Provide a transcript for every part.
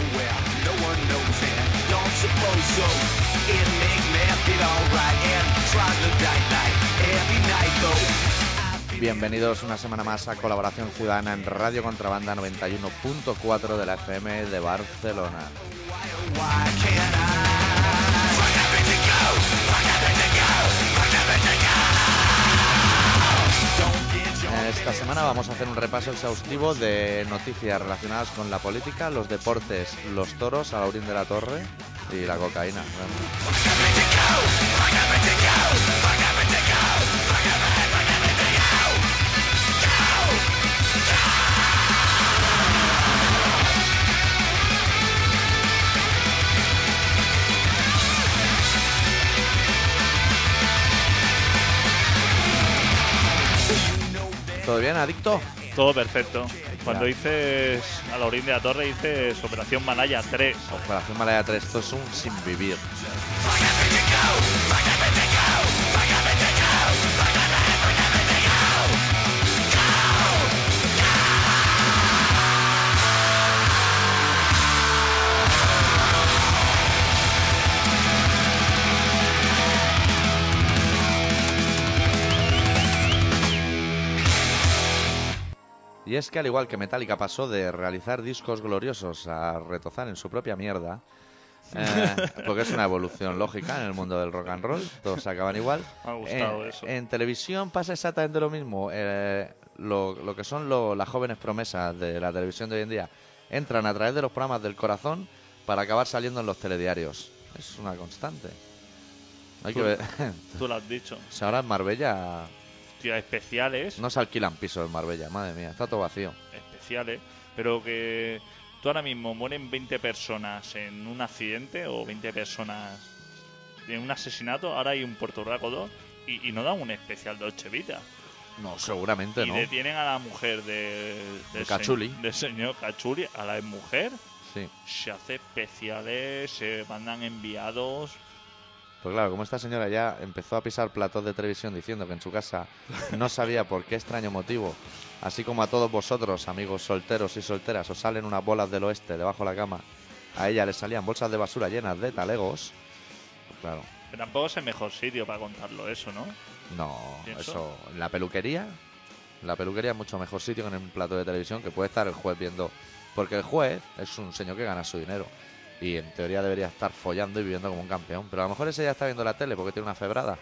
nowhere, no one knows and don't suppose so. It make me feel alright and try to die like every night though. Bienvenidos una semana más a Colaboración Ciudadana en Radio Contrabanda 91.4 de la FM de Barcelona. Esta semana vamos a hacer un repaso exhaustivo de noticias relacionadas con la política, los deportes, los toros, a Laurín de la Torre y la cocaína. ¿Todo bien, adicto? Todo perfecto. Cuando dices a la orilla de la torre, dices Operación Malaya 3. Operación Malaya 3, esto es un sin vivir. Y es que al igual que Metallica pasó de realizar discos gloriosos a retozar en su propia mierda, eh, porque es una evolución lógica en el mundo del rock and roll, todos acaban igual. Me ha gustado en, eso. en televisión pasa exactamente lo mismo. eh, lo, lo que son lo- las jóvenes promesas de la televisión de hoy en día entran a través de los programas del corazón para acabar saliendo en los telediarios. Es una constante. Hay que Tú- ver. Tú lo has dicho. Si ahora en Marbella Especiales. no se alquilan pisos en Marbella, madre mía, está todo vacío. Especiales. Pero que tú ahora mismo mueren 20 personas en un accidente o 20 personas en un asesinato. Ahora hay un Puerto Rico 2 y, y no dan un especial de Ochevita. No, seguramente y no. detienen a la mujer de, De del Cachuli. se- del señor Cachuli, a la mujer. Sí. Se hace especiales, se mandan enviados. Pues claro, como esta señora ya empezó a pisar platos de televisión diciendo que en su casa no sabía por qué extraño motivo, así como a todos vosotros, amigos solteros y solteras, os salen unas bolas del oeste debajo de la cama, a ella le salían bolsas de basura llenas de talegos. Pues claro, Pero tampoco es el mejor sitio para contarlo eso, ¿no? no, ¿Pienso? eso, la peluquería, la peluquería es mucho mejor sitio que en un plato de televisión que puede estar el juez viendo, porque el juez es un señor que gana su dinero. Y en teoría debería estar follando y viviendo como un campeón. Pero a lo mejor ese ya está viendo la tele porque tiene una febrada.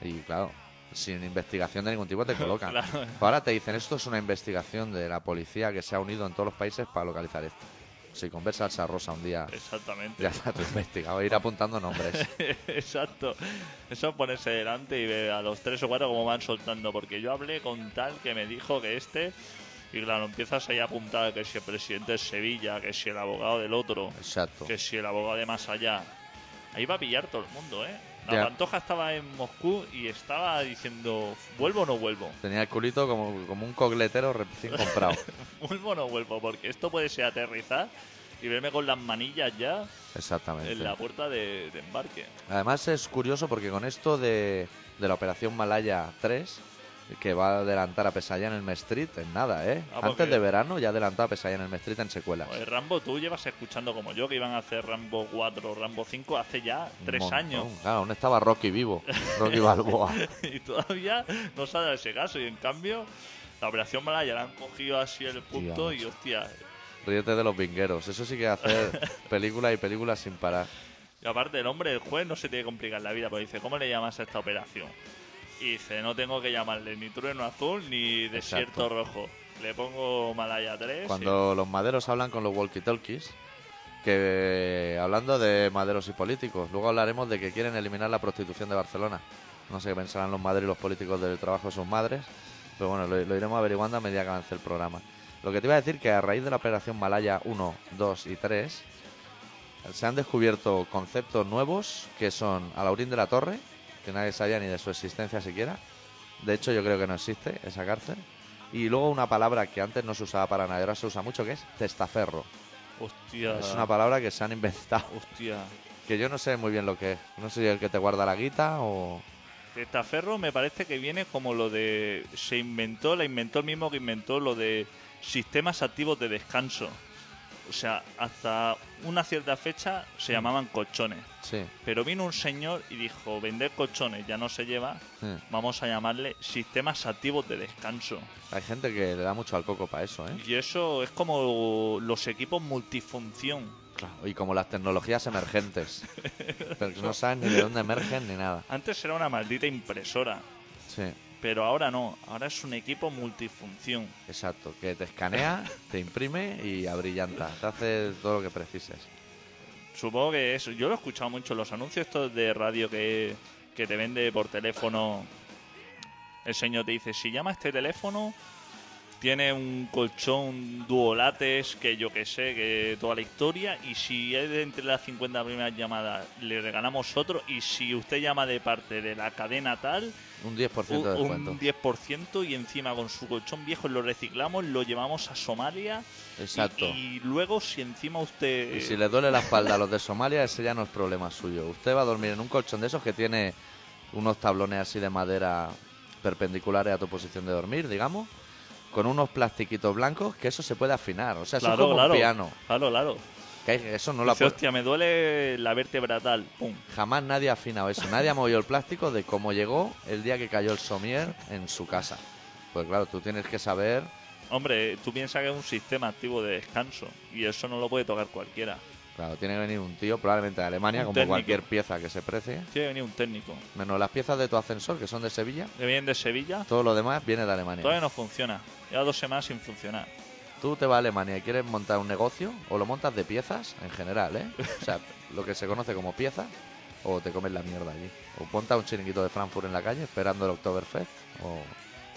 Y claro, sin investigación de ningún tipo te colocan. Claro. Ahora te dicen, esto es una investigación de la policía que se ha unido en todos los países para localizar esto. Si conversa Salsa Rosa un día, Exactamente. ya está todo investigado. Ir apuntando nombres. Exacto. Eso es ponerse delante y ver a los tres o cuatro cómo van soltando. Porque yo hablé con tal que me dijo que este. Y claro, empiezas ahí a apuntar que si el presidente de Sevilla, que si el abogado del otro, Exacto. que si el abogado de más allá. Ahí va a pillar todo el mundo, ¿eh? La Ya. Pantoja estaba en Moscú y estaba diciendo: ¿vuelvo o no vuelvo? Tenía el culito como, como un cogletero recién comprado. ¿Vuelvo o no vuelvo? Porque esto puede ser aterrizar y verme con las manillas ya Exactamente. en la puerta de, de embarque. Además es curioso porque con esto de, de la operación Malaya 3, que va a adelantar a Pesaya en el Street en nada, ¿eh? Ah, porque- Antes de verano ya adelantó a Pesaya en el Street en secuelas. Joder, Rambo, tú llevas escuchando como yo que iban a hacer Rambo 4 Rambo 5 hace ya tres montón. años. Claro, aún estaba Rocky vivo, Rocky Balboa. y todavía no se ha dado ese caso. Y en cambio, la operación Malaya la han cogido así el punto macho. y hostia. Ríete de los vingueros. Eso sí que hacer películas y películas sin parar. Y aparte, el hombre, el juez, no se tiene que complicar la vida, porque dice, ¿cómo le llamas a esta operación? Y dice, no tengo que llamarle ni trueno azul ni desierto Exacto. rojo. Le pongo Malaya 3. Cuando los maderos hablan con los walkie-talkies, que hablando de maderos y políticos, luego hablaremos de que quieren eliminar la prostitución de Barcelona. No sé qué pensarán los maderos y los políticos del trabajo de sus madres, pero bueno, lo, lo iremos averiguando a medida que avance el programa. Lo que te iba a decir que a raíz de la operación Malaya 1, 2 y 3, se han descubierto conceptos nuevos que son Alaurín de la Torre, que nadie sabía ni de su existencia siquiera. De hecho, yo creo que no existe esa cárcel. Y luego una palabra que antes no se usaba para nada ahora se usa mucho, que es testaferro. Hostia. Es una palabra que se han inventado, Hostia. que yo no sé muy bien lo que es. No sé si es el que te guarda la guita o... Testaferro me parece que viene como lo de. Se inventó, la inventó el mismo que inventó lo de sistemas activos de descanso. O sea, hasta una cierta fecha se llamaban colchones. Sí. Pero vino un señor y dijo, vender colchones ya no se lleva, sí. vamos a llamarle sistemas activos de descanso. Hay gente que le da mucho al coco para eso, ¿eh? Y eso es como los equipos multifunción. Claro. Y como las tecnologías emergentes. Pero que no saben ni de dónde emergen ni nada. Antes era una maldita impresora, Sí. Pero ahora no, ahora es un equipo multifunción. Exacto, que te escanea, te imprime y abrillanta. Te hace todo lo que precises. Supongo que eso, yo lo he escuchado mucho, los anuncios estos de radio que, que te vende por teléfono. El señor te dice, si llama a este teléfono, tiene un colchón duolates, que yo que sé, que toda la historia, y si es de entre las 50 primeras llamadas, le regalamos otro, y si usted llama de parte de la cadena tal, Un 10% de descuento. un 10% y encima con su colchón viejo lo reciclamos, lo llevamos a Somalia. y- Exacto. Y, luego si encima usted... Y si le duele la espalda a los de Somalia, ese ya no es problema suyo. Usted va a dormir en un colchón de esos que tiene unos tablones así de madera perpendiculares a tu posición de dormir, digamos, con unos plastiquitos blancos que eso se puede afinar. O sea, eso Claro, es como claro. un piano. Claro, claro. Que eso no lo Dice, hostia, me duele la vértebra tal. Pum. Jamás nadie ha afinado eso. Nadie ha movido el plástico de cómo llegó el día que cayó el somier en su casa. Pues claro, tú tienes que saber Hombre, tú piensas que es un sistema activo de descanso y eso no lo puede tocar cualquiera. Claro, tiene que venir un tío, probablemente de Alemania, Un como técnico. cualquier pieza que se precie. Tiene que venir un técnico. Menos las piezas de tu ascensor, que son de Sevilla. Que vienen de Sevilla, Todo lo demás viene de Alemania. todavía no funciona. Lleva dos semanas sin funcionar. Tú te vas a Alemania y quieres montar un negocio, o lo montas de piezas, en general, ¿eh? O sea, lo que se conoce como piezas, o te comes la mierda allí. O montas un chiringuito de Frankfurt en la calle esperando el Oktoberfest, o,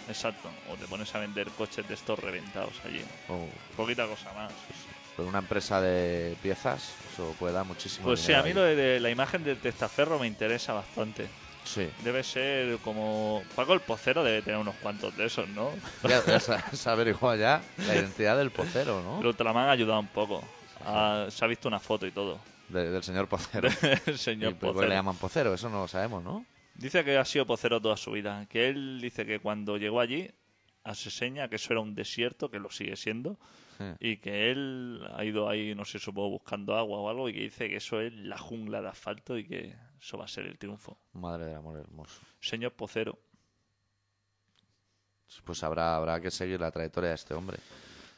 Exacto. O te pones a vender coches de estos reventados allí. o Poquita cosa más. pero una empresa de piezas, eso puede dar muchísimo Pues sí, a mí ahí. lo de, de la imagen del testaferro me interesa bastante. Sí. Debe ser como... Paco el Pocero debe tener unos cuantos de esos, ¿no? Ya, ya se averiguado ya la identidad del pocero, ¿no? El Ultraman ha ayudado un poco. Ah, se ha visto una foto y todo. De- del señor pocero. El ¿Y señor por qué le llaman pocero? Eso no lo sabemos, ¿no? Dice que ha sido pocero toda su vida. Que él dice que cuando llegó allí, hace seña que eso era un desierto, que lo sigue siendo, Sí. y que él ha ido ahí, no sé, supongo, buscando agua o algo, y que dice que eso es la jungla de asfalto y que eso va a ser el triunfo. Madre del amor hermoso. Señor Pocero. Pues habrá, habrá que seguir la trayectoria de este hombre.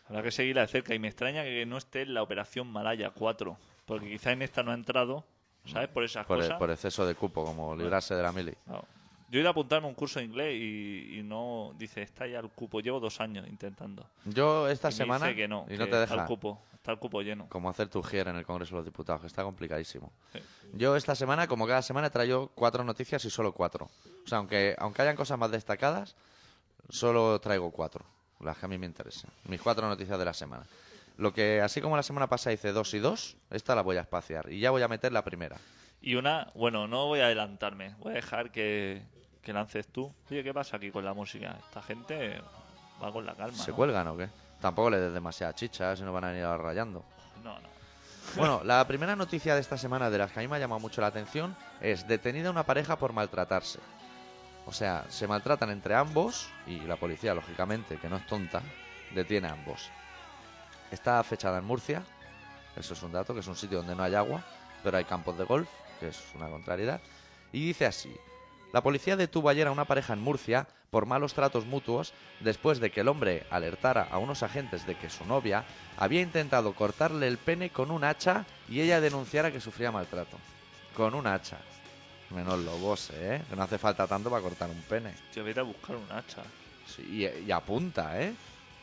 Habrá que seguirla de cerca y me extraña que no esté en la operación Malaya 4, porque quizá en esta no ha entrado, ¿sabes? Por esas Por, el- cosas. por exceso de cupo, como librarse de la mili. Yo he ido a apuntarme a un curso de inglés y, y no, dice, está ya el cupo. Llevo dos años intentando. Yo esta Y me semana... dice que no, y no te está deja. el cupo, está el cupo lleno. Como hacer tu gier en el Congreso de los Diputados, que está complicadísimo. Sí. Yo esta semana, como cada semana, he traído cuatro noticias y solo cuatro. O sea, aunque, aunque hayan cosas más destacadas, solo traigo cuatro. Las que a mí me interesan. Mis cuatro noticias de la semana. Lo que, así como la semana pasada hice dos y dos, esta la voy a espaciar. Y ya voy a meter la primera. Y una, bueno, no voy a adelantarme, voy a dejar que, que lances tú. Oye, ¿qué pasa aquí con la música? Esta gente va con la calma. ¿Se ¿no? cuelgan o qué? Tampoco le des demasiada chicha, si no van a ir rayando. No, no. Bueno, la primera noticia de esta semana de las que a mí me ha llamado mucho la atención es detenida una pareja por maltratarse. O sea, se maltratan entre ambos y la policía, lógicamente, que no es tonta, detiene a ambos. Está fechada en Murcia, eso es un dato, que es un sitio donde no hay agua, pero hay campos de golf, que es una contrariedad. Y dice así, la policía detuvo ayer a una pareja en Murcia por malos tratos mutuos después de que el hombre alertara a unos agentes de que su novia había intentado cortarle el pene con un hacha y ella denunciara que sufría maltrato. Con un hacha. Menos lobos, ¿eh? Que no hace falta tanto para cortar un pene. Te voy a ir a buscar un hacha. Sí, y, y apunta, ¿eh?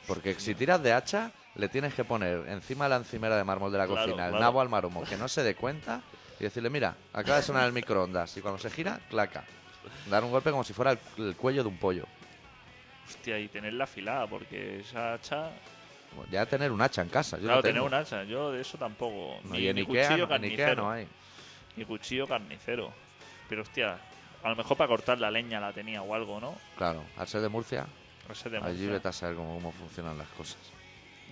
Porque si tiras de hacha, le tienes que poner encima de la encimera de mármol de la Claro, cocina el claro. nabo al maromo, que no se dé cuenta, y decirle, mira, acaba de sonar el microondas, y cuando se gira, claca. Dar un golpe como si fuera el, el cuello de un pollo. Hostia, y tenerla afilada, porque esa hacha. Ya tener un hacha en casa. Yo claro, no tener un hacha. Yo de eso tampoco. No, ni, y en ni Ikea, cuchillo no, en Ikea carnicero. no hay. Ni cuchillo carnicero. Pero hostia, a lo mejor para cortar la leña la tenía o algo, ¿no? Claro, al ser de Murcia, Ese de allí Murcia. vete a saber cómo, cómo funcionan las cosas.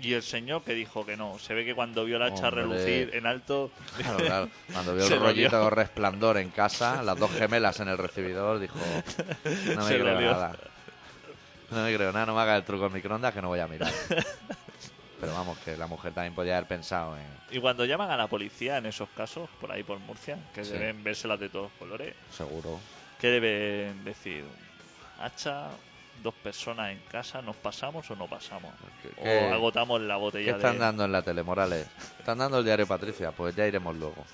Y el señor que dijo que no. Se ve que cuando vio la hacha relucir en alto. Claro, claro. Cuando vio el rollito resplandor en casa, las dos gemelas en el recibidor, dijo: No me Se creo nada. No me creo nada, no me haga el truco en microondas que no voy a mirar. Pero vamos, que la mujer también podía haber pensado en. Y cuando llaman a la policía en esos casos, por ahí por Murcia, que Sí. deben vérselas de todos colores, Seguro. ¿qué deben decir? Hacha, dos personas en casa, ¿nos pasamos o no pasamos? ¿Qué, O qué- agotamos la qué botella están de... dando en la tele, Morales? ¿Están dando el diario Patricia? Pues ya iremos luego.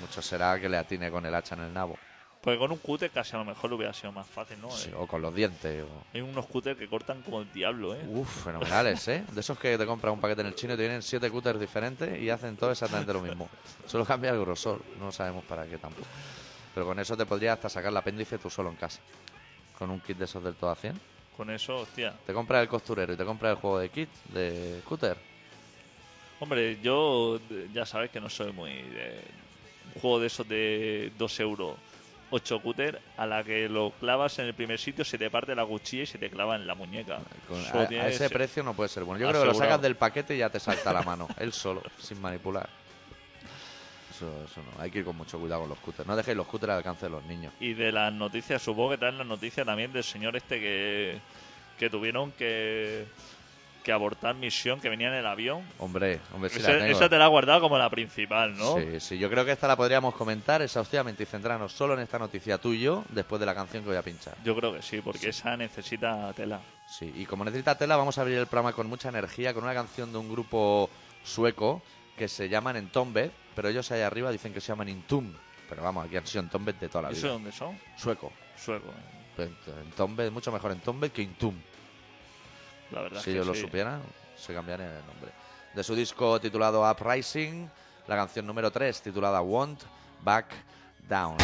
Mucho será que le atine con el hacha en el nabo. Pues con un cúter casi a lo mejor hubiera sido más fácil, ¿no? Sí, Eh, o con los dientes. o- Hay unos cúter que cortan como el diablo, ¿eh? Uf, fenomenales, ¿eh? De esos que te compras un paquete en el chino y te vienen siete cutters diferentes y hacen todo exactamente lo mismo. Solo cambia el grosor, no sabemos para qué tampoco. Pero con eso te podrías hasta sacar el apéndice tú solo en casa. Con un kit de esos del todo a 100. Con eso, hostia. Te compras el costurero y te compras el juego de kit de cúter. Hombre, yo ya sabes que no soy muy de un juego de esos de 2 euros, 8 cúter, a la que lo clavas en el primer sitio, se te parte la cuchilla y se te clava en la muñeca. Con- a, ese precio no puede ser bueno. Yo creo que lo sacas del paquete y ya te salta la mano. Él solo, sin manipular. Eso, eso no. Hay que ir con mucho cuidado con los cúteres. No dejéis los cúteres al alcance de los niños. Y de las noticias, supongo que traen las noticias también del señor este que, que tuvieron que, que abortar misión, que venía en el avión. Hombre, hombre, sí la tengo. esa te la has guardado como la principal, ¿no? Sí, sí, yo creo que esta la podríamos comentar exhaustivamente y centrarnos solo en esta noticia tú y yo después de la canción que voy a pinchar. Yo creo que sí, porque esa necesita tela. Sí, y como necesita tela, vamos a abrir el programa con mucha energía con una canción de un grupo sueco que se llaman Entombed, pero ellos ahí arriba dicen que se llaman Intum. Pero vamos, aquí han sido Entombed de toda la ¿Eso vida. dónde son? Sueco. Sueco. Pues, Entombed, mucho mejor Entombed que Intum. La verdad Si es que ellos lo sí. supieran, se cambiarían el nombre. De su disco titulado Uprising, la canción número 3 titulada Won't Back Down.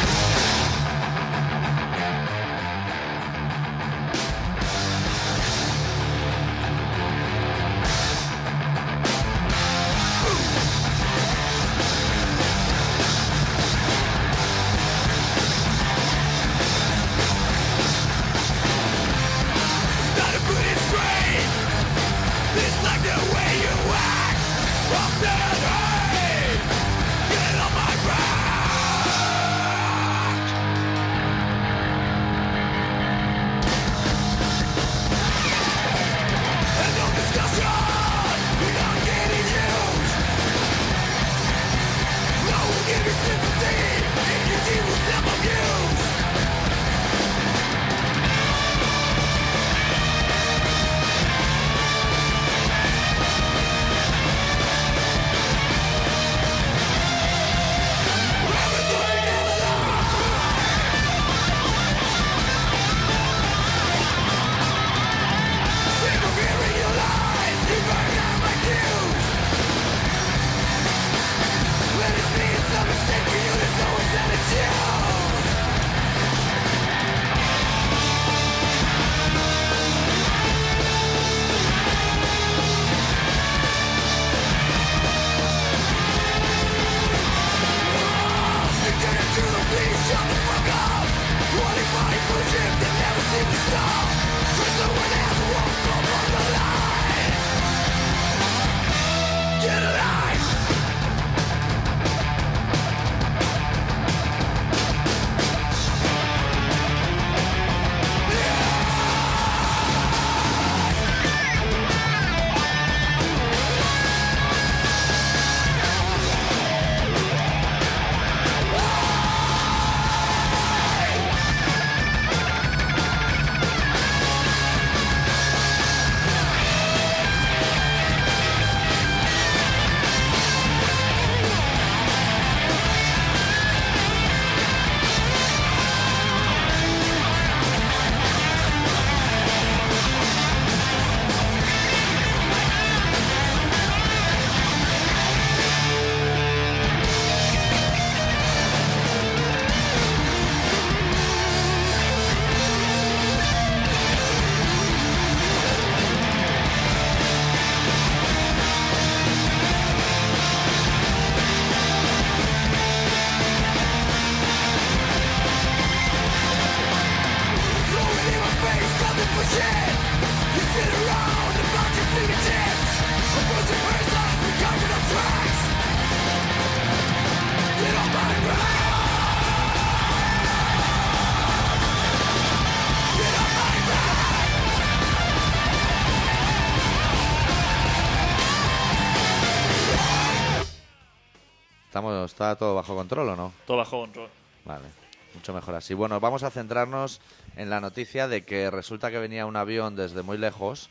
¿Está todo bajo control o no? Todo bajo control. Vale, mucho mejor así. Bueno, vamos a centrarnos en la noticia de que resulta que venía un avión desde muy lejos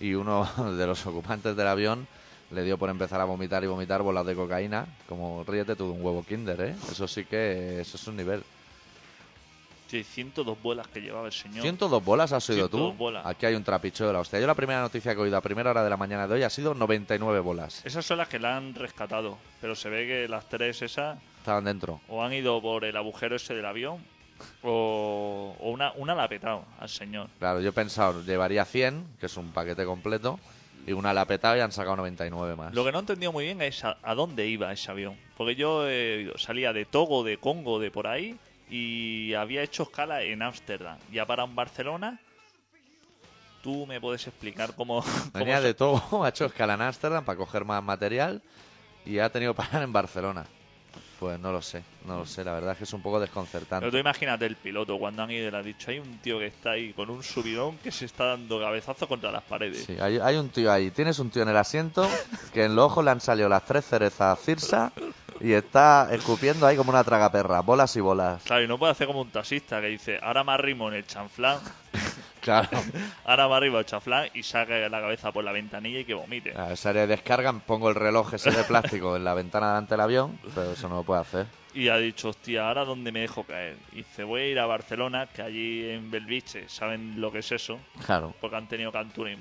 y uno de los ocupantes del avión le dio por empezar a vomitar y vomitar bolas de cocaína. Como ríete tú de un huevo kinder, ¿eh? Eso sí que eso es un nivel. Sí, 102 bolas que llevaba el señor. 102 bolas has oído tú. 102 bolas. Aquí hay un trapicho de la hostia. Yo la primera noticia que he oído a primera hora de la mañana de hoy ha sido 99 bolas. Esas son las que la han rescatado. Pero se ve que las tres esas Estaban dentro. o han ido por el agujero ese del avión o, o una, una la ha petado al señor. Claro, yo he pensado, llevaría 100, que es un paquete completo, y una la ha petado y han sacado 99 más. Lo que no he entendido muy bien es a, a dónde iba ese avión. Porque yo eh, salía de Togo, de Congo, de por ahí, y había hecho escala en Ámsterdam. Ya para en Barcelona. ¿Tú me puedes explicar cómo, cómo Venía se- de todo, ha hecho escala en Ámsterdam para coger más material y ha tenido que parar en Barcelona. Pues no lo sé, no lo sé, la verdad es que es un poco desconcertante. Pero tú imagínate el piloto cuando han ido y le ha dicho, hay un tío que está ahí con un subidón que se está dando cabezazos contra las paredes. Sí, hay, hay un tío ahí, tienes un tío en el asiento que en los ojos le han salido las tres cerezas Cirsa y está escupiendo ahí como una tragaperra, bolas y bolas. Claro, y no puede hacer como un taxista que dice, ahora me arrimo en el chanflán, Claro, ahora me arrimo en el chanflán y saca la cabeza por la ventanilla y que vomite. a esa área de descarga pongo el reloj ese de plástico en la ventana delante del avión, pero eso no lo puede hacer. Y ha dicho, hostia, ¿ahora dónde me dejo caer? Y dice, voy a ir a Barcelona, que allí en Belviche saben lo que es eso, Claro, porque han tenido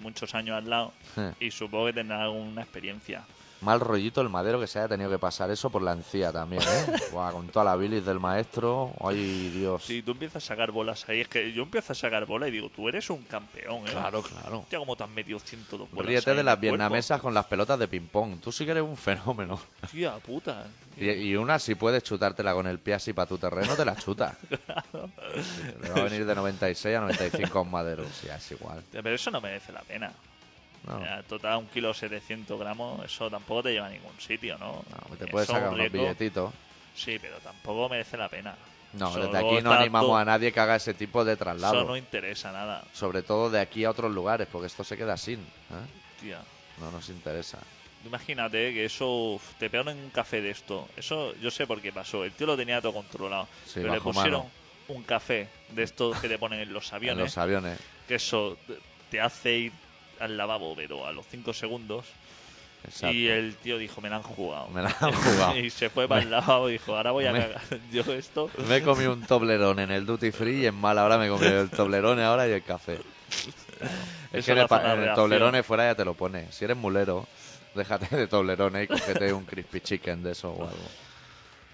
muchos años al lado y supongo que tendrán alguna experiencia. Mal rollito el madero que se haya tenido que pasar eso por la encía también, ¿eh? Buah, con toda la bilis del maestro, ay Dios. Si tú empiezas a sacar bolas ahí, es que yo empiezo a sacar bolas y digo, tú eres un campeón, ¿eh? Claro, claro. Hostia, cómo te has metido 102 bolas Ríete de las el cuerpo. vietnamesas con las pelotas de ping-pong. Tú sí que eres un fenómeno. Tía puta. Y, y una, si puedes chutártela con el pie así para tu terreno, te la chutas. Le va a venir de 96 a 95 un madero. Sí, es igual. Pero eso no merece la pena. No, Total, un kilo 700 gramos, eso tampoco te lleva a ningún sitio, ¿no? no, te Eso puedes es sacar un unos billetitos. Sí, pero tampoco merece la pena. No, desde aquí no animamos todo- a nadie que haga ese tipo de Eso traslado. no interesa nada, Sobre todo de aquí a otros lugares, porque esto se queda sin. ¿eh? tía. No nos interesa. Imagínate que eso te pegaron en un café de esto. Eso yo sé por qué pasó. El tío lo tenía todo controlado. Sí, pero le pusieron mano. un café de estos que te ponen en los En aviones. los aviones. Que eso te- te hace ir al lavabo, pero a los 5 segundos. Exacto. Y el tío dijo, me la han jugado. Me la han jugado. y se fue para el lavabo y dijo, ahora voy a Me- cagar. Yo esto... Me he comido un toblerón en el duty free y en mala hora me he comido el toblerone ahora y el café. Es Eso que en el, pa- toblerone fuera ya te lo pones. Si eres mulero, déjate de toblerone y cógete un crispy chicken de eso o algo.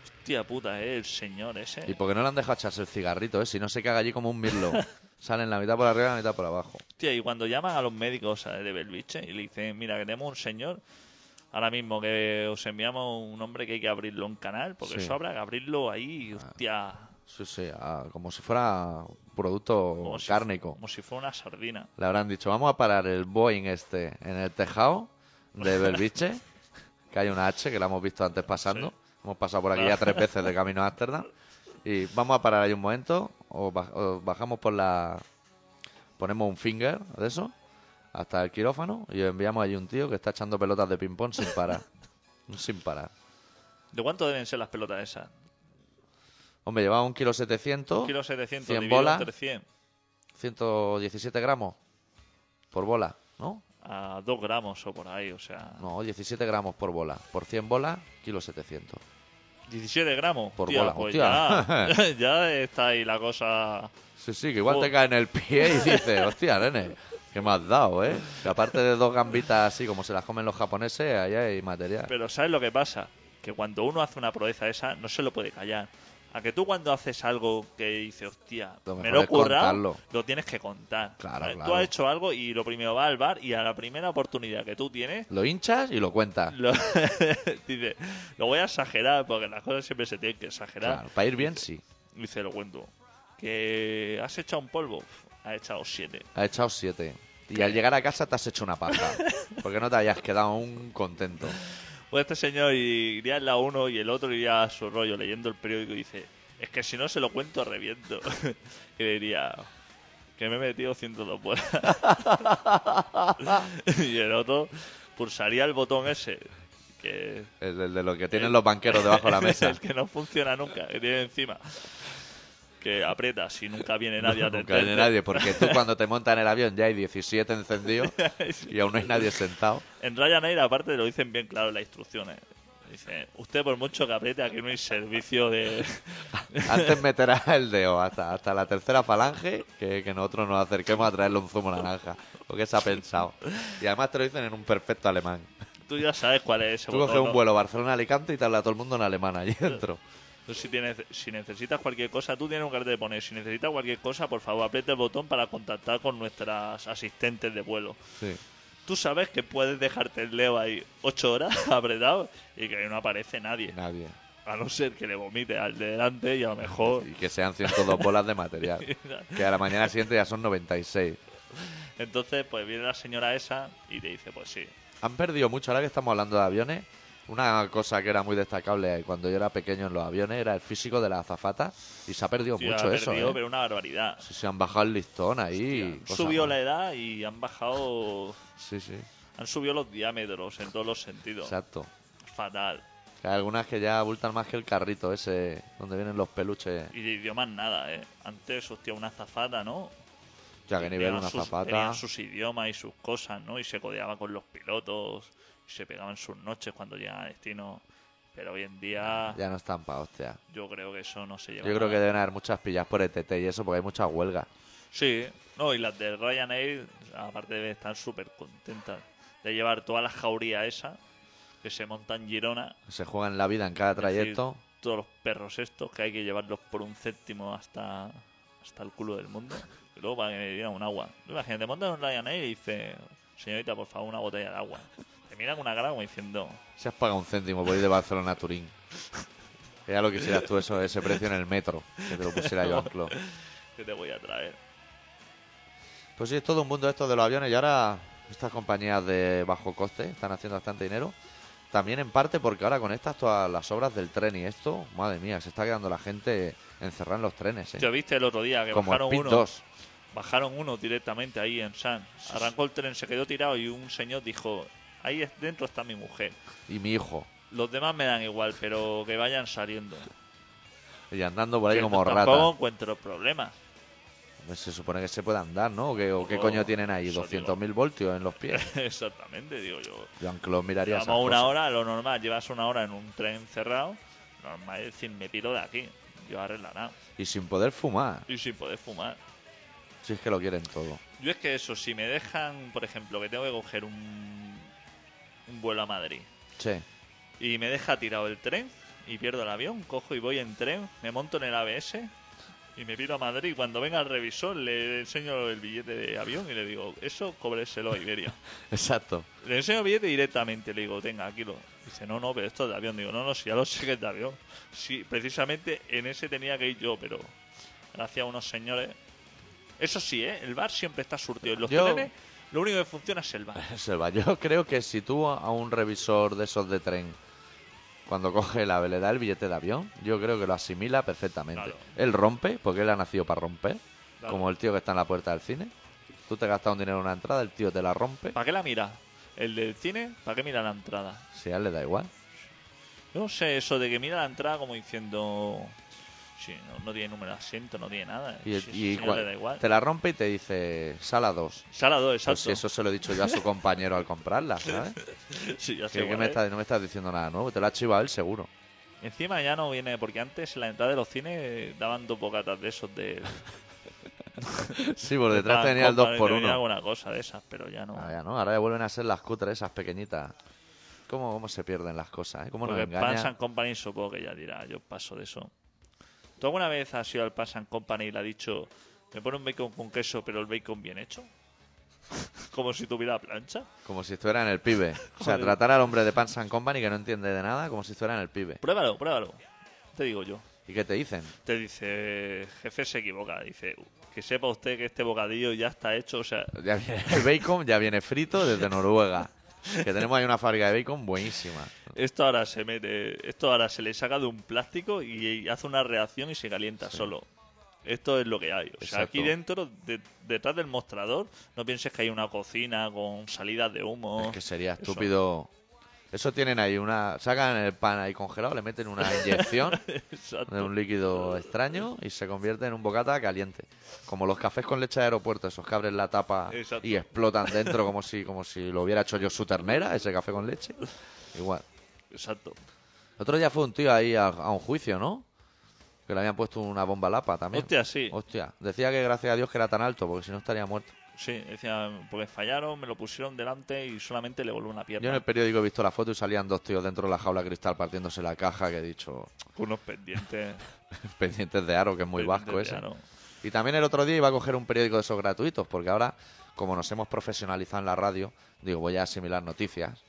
Hostia puta, eh, el señor ese. ¿Y por qué no le han dejado echarse el cigarrito, eh? Si no se caga allí como un mirlo. Salen la mitad por arriba y la mitad por abajo. Hostia, y cuando llaman a los médicos de Belviche y le dicen, mira, que tenemos un señor, ahora mismo que os enviamos un hombre que hay que abrirlo en canal, porque Sí. eso habrá que abrirlo ahí, hostia, Sí, sí, ah, como si fuera un producto como si, cárnico. como si fuera una sardina. Le habrán dicho, vamos a parar el Boeing este en el tejado de Belviche, que hay una H que la hemos visto antes pasando. Sí. Hemos pasado por aquí ya tres veces de camino a Ámsterdam. Y vamos a parar ahí un momento, o, baj- o bajamos por la... Ponemos un finger de eso hasta el quirófano y enviamos allí un tío que está echando pelotas de ping-pong sin parar. sin parar. ¿De cuánto deben ser las pelotas esas? Hombre, llevaba un kilo 700, Un kilo 700 100 dividido bolas. entre 100 117 gramos por bola, ¿no? a 2 gramos o por ahí, o sea, No, 17 gramos por bola. Por 100 bolas, kilo 700. 17 gramos. Por bola, pues hostia. Ya, ya está ahí la cosa... Sí, sí, que igual Oh. te cae en el pie y dices, hostia, nene, ¿qué me has dado, eh? Que aparte de dos gambitas así como se las comen los japoneses, ahí hay material. Pero ¿sabes lo que pasa? Que cuando uno hace una proeza esa, no se lo puede callar. A que tú cuando haces algo que dices, hostia, Lo me lo he es currado, contarlo. lo tienes que contar. Claro, ¿vale? claro. Tú has hecho algo y lo primero va al bar y a la primera oportunidad que tú tienes, Lo hinchas y lo cuentas. lo, dice, lo voy a exagerar porque las cosas siempre se tienen que exagerar. Claro, para ir bien, sí. Dice, lo cuento. Que has echado un polvo, has echado siete. Has echado siete. Y ¿Qué? al llegar a casa te has hecho una paja. Porque no te hayas quedado un contento. Pues este señor iría al lado uno y el otro iría a su rollo leyendo el periódico y dice, es que si no se lo cuento reviento. y le diría, que me he metido 102 bolas. y el otro pulsaría el botón ese que El, el de lo que tienen los banqueros debajo de la mesa. el que no funciona nunca, que tiene encima. Que aprietas y nunca viene nadie a Nunca viene nadie, porque tú cuando te montas en el avión ya hay 17 encendidos y aún no hay nadie sentado. En Ryanair, aparte, lo dicen bien claro en las instrucciones. Dice, usted por mucho que apriete, aquí no hay servicio de... Antes meterás el dedo hasta, hasta la tercera falange que, que nosotros nos acerquemos a traerle un zumo naranja. Porque se ha pensado. Y además te lo dicen en un perfecto alemán. Tú ya sabes cuál es ese Tú coges un ¿no? vuelo Barcelona-Alicante y te habla todo el mundo en alemán allí dentro. Si, tienes, si necesitas cualquier cosa, tú tienes un cartel de poner, si necesitas cualquier cosa, por favor, apriete el botón para contactar con nuestras asistentes de vuelo. Sí. Tú sabes que puedes dejarte el Leo ahí ocho horas apretado y que no aparece nadie. Nadie. A no ser que le vomite al de delante y a lo mejor... Y que sean 102 bolas de material. Que a la mañana siguiente ya son 96. Entonces, pues viene la señora esa y te dice, pues sí. Han perdido mucho, ahora que estamos hablando de aviones. Una cosa que era muy destacable cuando yo era pequeño en los aviones era el físico de la azafata. Y se ha perdido Tío, mucho ha eso. perdido, ¿eh? pero una barbaridad. Sí, se han bajado el listón ahí. Hostia, malas. la edad y han bajado... Sí, sí, Han subido los diámetros en todos los sentidos. exacto. Fatal. Hay algunas que ya abultan más que el carrito ese donde vienen los peluches. Y de idiomas nada, ¿eh? Antes, hostia, una azafata, ¿no? Ya que nivel una sus- zapata. tenían sus idiomas y sus cosas, ¿no? Y se codeaba con los pilotos se pegaban sus noches cuando llegaban a destino. Pero hoy en día Ya no están pa' hostia. yo creo que eso no se lleva Yo creo que deben haber muchas pillas por ETT y eso porque hay muchas huelgas. Sí, no, y las de Ryanair, aparte de estar súper contentas de llevar toda la jauría esa que se monta en Girona. Se juegan la vida en cada decir, trayecto. todos los perros estos que hay que llevarlos por un céntimo hasta, hasta el culo del mundo. Y luego para que me dieran un agua. Imagínate, montas un Ryanair y dice, señorita, por favor, una botella de agua. Te miran con una cara como diciendo, Se has pagado un céntimo por ir de Barcelona a Turín. Que ya lo quisieras tú eso, ese precio en el metro. Que te lo pusiera yo Claude. ¿qué te voy a traer? Pues sí, es todo un mundo esto de los aviones y ahora estas compañías de bajo coste están haciendo bastante dinero. También en parte porque ahora con estas todas las obras del tren y esto, madre mía, se está quedando la gente encerrada en los trenes, ¿eh? ¿Te viste el otro día que Como bajaron uno? 2. Bajaron uno directamente ahí en San. Arrancó el tren, se quedó tirado y un señor dijo, ahí dentro está mi mujer. Y mi hijo. Los demás me dan igual, pero que vayan saliendo. Y andando por ahí Que como tampoco rata. encuentro problemas. Pues se supone que se puede andar, ¿no? ¿O qué, o qué Oh, coño tienen ahí? eso digo. 200.000 voltios en los pies. Exactamente, digo yo. Jean-Claude miraría Llevamos una cosas. hora, lo normal, llevas una hora en un tren cerrado. Normal es decir, me tiro de aquí. Yo arreglará. Y sin poder fumar. Y sin poder fumar. Si es que lo quieren todo. Yo es que eso, si me dejan, por ejemplo, que tengo que coger un, un vuelo a Madrid Che, y me deja tirado el tren y pierdo el avión, cojo y voy en tren, me monto en el ABS y me piro a Madrid. Cuando venga el revisor le enseño el billete de avión y le digo, eso cóbreselo a Iberia. exacto. Le enseño el billete directamente, le digo, tenga, aquí lo. Dice, no, no, pero esto es de avión. Digo, no, no, si ya lo sé que es de avión. Sí, precisamente en ese tenía que ir yo, pero gracias a unos señores. Eso sí, ¿eh? El bar siempre está surtido. En los Yo- trenes, lo único que funciona es el bar. Selva, yo creo que si tú a un revisor de esos de tren, cuando coge la le da el billete de avión, yo creo que lo asimila perfectamente. Claro. Él rompe, porque él ha nacido para romper, Claro. como el tío que está en la puerta del cine. Tú te gastas un dinero en una entrada, el tío te la rompe, ¿Para qué la mira? El del cine, ¿para qué mira la entrada? si a él le da igual. Yo no sé, eso de que mira la entrada como diciendo. Sí, no, no tiene número de asiento, no tiene nada. Y, Si y señor le da igual. te la rompe y te dice sala 2. Sala 2, Pues exacto. si eso se lo he dicho yo a su compañero al comprarla, ¿sabes? Sí, ya sé Que, que me es. estás- no me estás diciendo nada nuevo, te lo ha chivado él seguro. Encima ya no viene, porque antes en la entrada de los cines daban dos bocatas de esos de. Sí, por detrás Pan tenía el 2 Company, por tenía 1 alguna cosa de esas, pero ya no. Ah, ya no, ahora ya vuelven a ser las cutres esas pequeñitas. ¿Cómo, cómo se pierden las cosas? ¿eh? ¿Cómo nos porque Pans engañan? and Company supongo que ya dirá, yo paso de eso. ¿Tú alguna vez has ido al Pans and Company y le has dicho, me pone un bacon con queso, pero el bacon bien hecho? Como si tuviera plancha. Como si estuviera en el pibe. O sea, tratar al hombre de Pans and Company que no entiende de nada como si estuviera en el pibe. Pruébalo, pruébalo. Te digo yo. ¿Y qué te dicen? Te dice, jefe se equivoca. Dice, que sepa usted que este bocadillo ya está hecho. O sea, Ya viene el bacon ya viene frito desde Noruega. Que tenemos ahí una fábrica de bacon buenísima. esto ahora se mete, esto ahora se le saca de un plástico y hace una reacción y se calienta Sí. solo. Esto es lo que hay. O sea, Exacto. aquí dentro, de- detrás del mostrador, no pienses que hay una cocina con salidas de humo. Es que sería estúpido Eso tienen ahí una. Sacan el pan ahí congelado, le meten una inyección de un líquido extraño y se convierte en un bocata caliente. Como los cafés con leche de aeropuerto, esos que abren la tapa Exacto. y explotan dentro como si, como si lo hubiera hecho yo su ternera, ese café con leche. Igual. Exacto. Otro día fue un tío ahí a, a un juicio, ¿no? Que le habían puesto una bomba lapa también. Hostia, sí. Hostia. Decía que gracias a Dios que era tan alto, porque si no estaría muerto. Sí, decía, porque fallaron, me lo pusieron delante y solamente le voló una Yo en pierna. el periódico he visto la foto y salían dos tíos dentro de la jaula cristal partiéndose la caja que he dicho Unos pendientes. pendientes de aro, que es muy vasco ese. Y también el otro día iba a coger un periódico de esos gratuitos, porque ahora, como nos hemos profesionalizado en la radio, digo, voy a asimilar noticias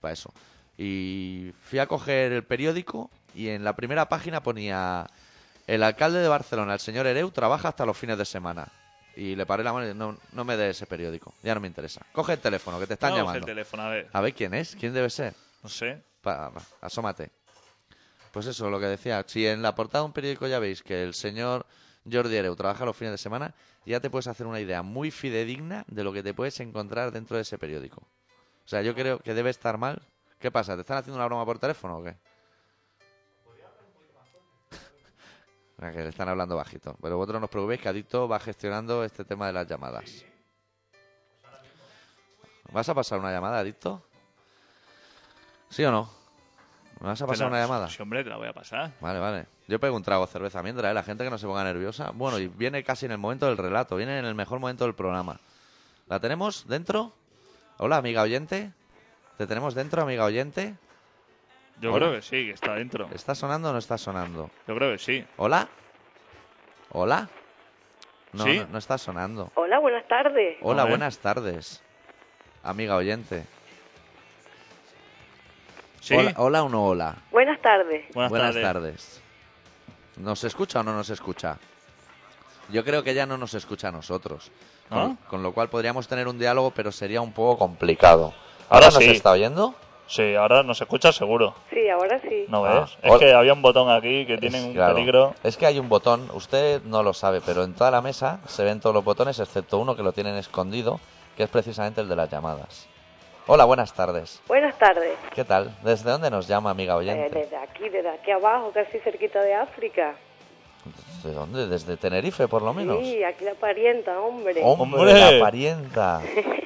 para eso. Y fui a coger el periódico y en la primera página ponía el alcalde de Barcelona, el señor Ereu, trabaja hasta los fines de semana. Y le paré la mano y no, no me dé ese periódico, ya no me interesa. Coge el teléfono, que te están llamando. el teléfono, a ver. A ver quién es, quién debe ser. No sé. Pa- pa- asómate. Pues eso, lo que decía. Si en la portada de un periódico ya veis que el señor Jordi Ereu trabaja los fines de semana, ya te puedes hacer una idea muy fidedigna de lo que te puedes encontrar dentro de ese periódico. O sea, yo creo que debe estar mal. ¿Qué pasa? ¿Te están haciendo una broma por teléfono o qué? Que le están hablando bajito. Pero vosotros no os preocupéis que Adicto va gestionando este tema de las llamadas. ¿Vas a pasar una llamada, Adicto? ¿Sí o no? ¿Me vas a pasar la- una llamada? Sí, hombre, te la voy a pasar. Vale, vale. Yo pego un trago de cerveza mientras, ¿eh? la gente que no se ponga nerviosa. Bueno, y viene casi en el momento del relato, viene en el mejor momento del programa. ¿La tenemos dentro? Hola, amiga oyente. ¿Te tenemos dentro, amiga oyente? Yo Hola. creo que sí, que está dentro. ¿Está sonando o no está sonando? Yo creo que sí. ¿Hola? ¿Hola? No, ¿Sí? no, no está sonando. Hola, buenas tardes. Hola, buenas tardes. Amiga oyente. Sí. Hola, hola o no hola. Buenas tardes. Buenas, tardes. tardes. ¿Nos escucha o no nos escucha? Yo creo que ella no nos escucha a nosotros. Con, ¿Ah? con lo cual podríamos tener un diálogo, pero sería un poco complicado. Ahora nos sí. está oyendo? Sí, ahora nos escucha seguro. Sí, ahora sí. ¿No Ah, ves? Es hola. que había un botón aquí que tiene un claro. peligro. Es que hay un botón, usted no lo sabe, pero en toda la mesa se ven todos los botones, excepto uno que lo tienen escondido, que es precisamente el de las llamadas. Hola, buenas tardes. Buenas tardes. ¿Qué tal? ¿Desde dónde nos llama, amiga Eh, oyente? desde aquí, desde aquí abajo, casi cerquita de África. ¿De dónde? ¿Desde Tenerife, por lo menos? Sí, aquí la parienta, hombre. ¡Hombre, ¡Hombre! la parienta!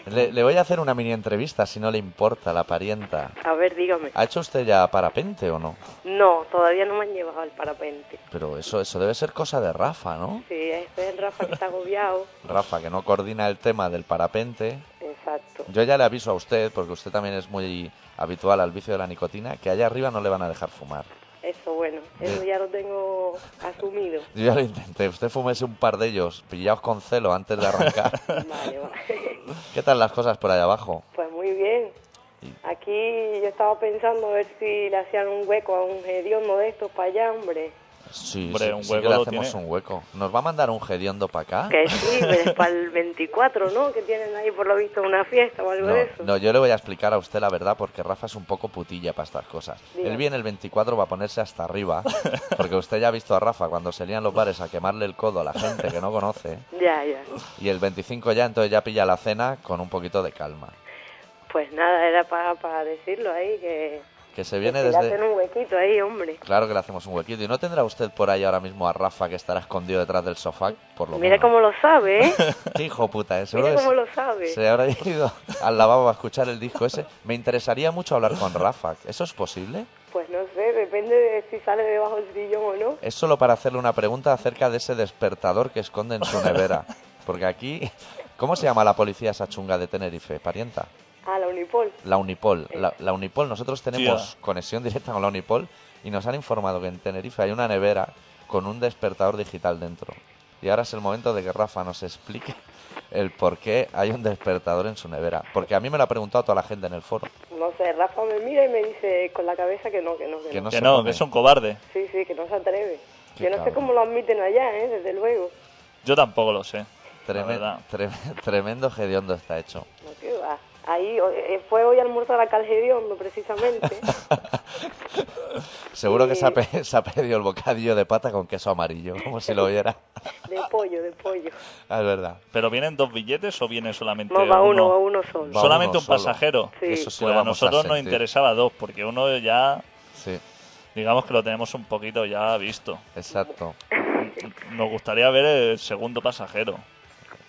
Le, le voy a hacer una mini entrevista, si no le importa, la parienta. A ver, dígame. ¿Ha hecho usted ya parapente o no? No, todavía no me han llevado al parapente. Pero eso, eso debe ser cosa de Rafa, ¿no? Sí, este es el Rafa que está agobiado. Rafa, que no coordina el tema del parapente. Exacto. Yo ya le aviso a usted, porque usted también es muy habitual al vicio de la nicotina, que allá arriba no le van a dejar fumar. Eso, bueno, eso ya lo tengo asumido. Yo ya lo intenté. Usted fumese un par de ellos, pillaos con celo antes de arrancar. Vale, vale. ¿Qué tal las cosas por allá abajo? Pues muy bien. Aquí yo estaba pensando a ver si le hacían un hueco a un hediondo de estos para allá, hombre. Sí, Hombre, sí, un sí que hueco le hacemos tiene. un hueco. ¿Nos va a mandar un hediondo para acá? Que sí, pero es para el 24, ¿no? Que tienen ahí por lo visto una fiesta o algo No, de eso. no, yo le voy a explicar a usted la verdad porque Rafa es un poco putilla para estas cosas. Él viene el 24 va a ponerse hasta arriba, porque usted ya ha visto a Rafa cuando se lían los bares a quemarle el codo a la gente que no conoce, Ya, ya. y el 25 ya entonces ya pilla la cena con un poquito de calma. Pues nada, era para decirlo ahí, que, Que se que viene le hacen desde... un huequito ahí, hombre. Claro que le hacemos un huequito. ¿Y no tendrá usted por ahí ahora mismo a Rafa que estará escondido detrás del sofá? Por lo Mira menos. cómo lo sabe, ¿eh? Qué hijo puta, ¿eh? Seguro Mira cómo lo sabe. Se habrá ido al lavabo a escuchar el disco ese. Me interesaría mucho hablar con Rafa. ¿Eso es posible? Pues no sé, depende de si sale debajo del sillón o no. Es solo para hacerle una pregunta acerca de ese despertador que esconde en su nevera. Porque aquí, ¿cómo se llama la policía esa chunga de Tenerife, parienta? Ah, la Unipol. La Unipol. La, la Unipol, nosotros tenemos Tía. conexión directa con la Unipol y nos han informado que en Tenerife hay una nevera con un despertador digital dentro. Y ahora es el momento de que Rafa nos explique el por qué hay un despertador en su nevera. Porque a mí me lo ha preguntado toda la gente en el foro. No sé, Rafa me mira y me dice con la cabeza que no, que no, que, Que no. no Que no, que es un cobarde. Sí, sí, que no se atreve. Qué Yo no sé cómo lo admiten allá, ¿eh? Desde luego. Yo tampoco lo sé. La Tremen- verdad. trem- tremendo hediondo está hecho. No, que va. Ahí, eh, fue hoy a almorzar a Calgediondo, precisamente. Seguro que se ha, pe- se ha pedido el bocadillo de pata con queso amarillo, como si lo oyera. De pollo, de pollo. Ah, es verdad. ¿Pero vienen dos billetes o viene solamente No, va uno, va uno solo. Va Solamente uno un solo. pasajero. Sí. Eso sí Pues lo a nosotros a nos interesaba dos, porque uno ya, Sí, digamos que lo tenemos un poquito ya visto. exacto. Nos gustaría ver el segundo pasajero.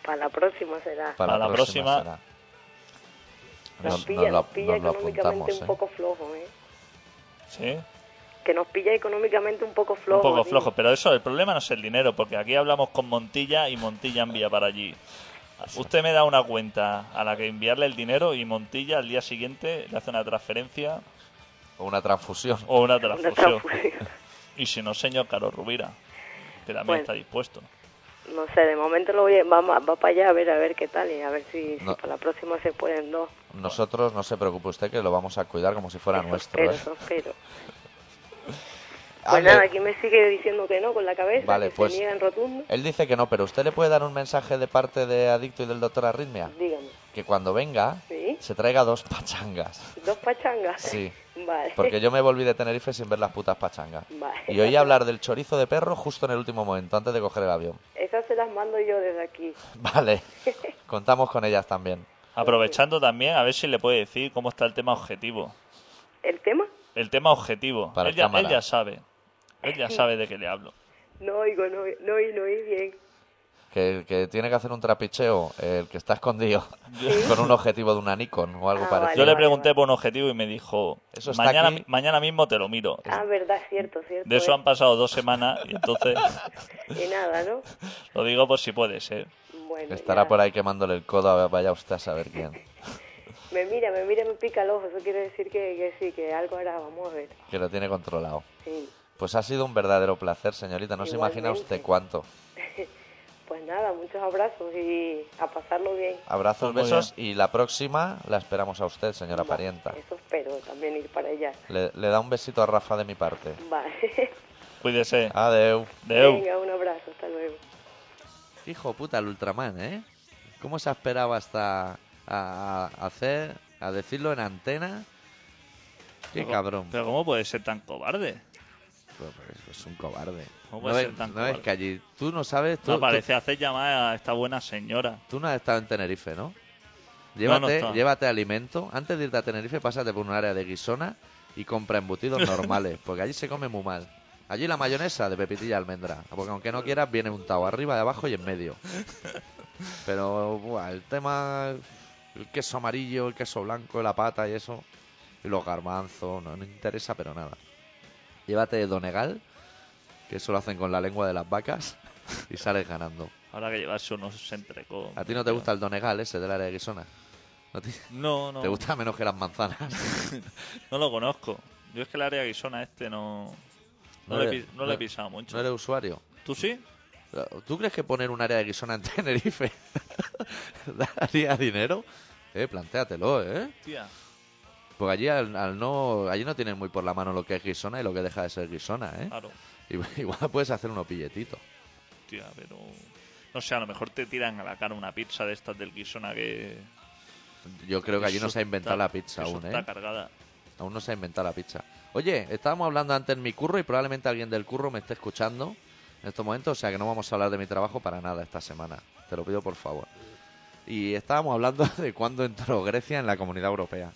Para la próxima será. Para, la próxima- será. Nos Nos, pilla, nos lo, nos pilla lo económicamente un ¿eh? poco flojo, ¿eh? ¿Sí? Que nos pilla económicamente un poco flojo. un poco flojo. Pero eso, el problema no es el dinero, porque aquí hablamos con Montilla y Montilla envía para allí. Usted me da una cuenta a la que enviarle el dinero y Montilla al día siguiente le hace una transferencia O una transfusión. o una Una transfusión. transfusión. Y si no, señor Carlos Rubira, que también Bueno. está dispuesto. No sé, de momento lo voy a- va, para allá a ver a ver qué tal y a ver si, para la próxima se pueden dos. Nosotros, no se preocupe usted, que lo vamos a cuidar como si fuera Eso nuestro. espero, ¿eh? espero. Pues nada, aquí me sigue diciendo que no con la cabeza, Vale, que pues- se niega en rotundo. Él dice que no, pero usted le puede dar un mensaje de parte de Adicto y del doctor Arritmia. Dígame, Que cuando venga, ¿sí? se traiga dos pachangas. ¿Dos pachangas? Sí. Vale. Porque yo me volví de Tenerife sin ver las putas pachangas. Vale. Y oí hablar del chorizo de perro justo en el último momento, antes de coger el avión. Esas se las mando yo desde aquí. Vale, contamos con ellas también. Aprovechando también, a ver si le puede decir cómo está el tema objetivo. ¿El tema? El tema objetivo. Para él, ya, cámara. él ya sabe. Él ya sabe de qué le hablo. No oigo, no, no oí, no oí bien. Que, que tiene que hacer un trapicheo, el que está escondido, con un objetivo de una Nikon o algo Ah, parecido. Yo le vale, pregunté vale. por un objetivo y me dijo, Eso está mañana, aquí. mañana mismo te lo miro. Ah, verdad, cierto, cierto. De eso ¿eh? han pasado dos semanas y entonces Y nada, ¿no? lo digo por si puede ser. Bueno, Estará ya. por ahí quemándole el codo, a vaya usted a saber quién. Me mira, me mira, me pica el ojo. Eso quiere decir que, que sí, que algo hará. Vamos a ver. Que lo tiene controlado. Sí. Pues ha sido un verdadero placer, señorita. No se imagina Igualmente. usted cuánto. Pues nada, muchos abrazos y a pasarlo bien. Abrazos, Pues muy besos y la próxima la esperamos a usted, señora Vale, parienta. Eso espero, también ir para allá. Le, le da un besito a Rafa de mi parte. Vale. Cuídese. Adeu. Deu. Venga, un abrazo, hasta luego. Hijo puta, el Ultraman, ¿eh? ¿Cómo se ha esperado hasta a, a hacer, a decirlo en antena? Qué Pero- cabrón. Pero ¿cómo puede ser tan cobarde? Pues, pues, es un cobarde. ¿Cómo No, es, ser tan no es cobarde? que allí, tú no sabes, tú, No parece hacer llamar a esta buena señora. tú no has estado en Tenerife, ¿no? Llévate, llévate alimento. Antes de irte a Tenerife, pásate por un área de guisona y compra embutidos normales, porque allí se come muy mal. Allí la mayonesa de pepitilla y almendra, porque aunque no quieras, viene untado arriba, de abajo y en medio. Pero, buah, el tema, el queso amarillo, el queso blanco, la pata y eso, y los garbanzos, no, no interesa, pero nada. Llévate Donegal, que eso lo hacen con la lengua de las vacas, y sales ganando. Ahora que llevarse unos entrecó. ¿A ti no te gusta el Donegal ese del área de guisona? ¿No te, No, no. te gusta menos que las manzanas? No lo conozco. Yo es que el área guisona este no. No, No le, eres- pi- no le he pisado mucho. ¿No eres usuario? ¿Tú sí? ¿Tú crees que poner un área de guisona en Tenerife daría dinero? Eh, plantéatelo, ¿eh? Tía. Porque allí al, al no allí no tienen muy por la mano lo que es guisona y lo que deja de ser guisona, ¿eh? Claro. Igual puedes hacer unos billetitos. Tía, pero. No sé, a lo mejor te tiran a la cara una pizza de estas del guisona que. Yo creo que allí no se ha inventado está- la pizza aún, Está ¿eh? cargada. Aún no se ha inventado la pizza. Oye, estábamos hablando antes en mi curro y probablemente alguien del curro me esté escuchando en estos momentos, o sea que no vamos a hablar de mi trabajo para nada esta semana. Te lo pido por favor. Y estábamos hablando de cuándo entró Grecia en la Comunidad Europea.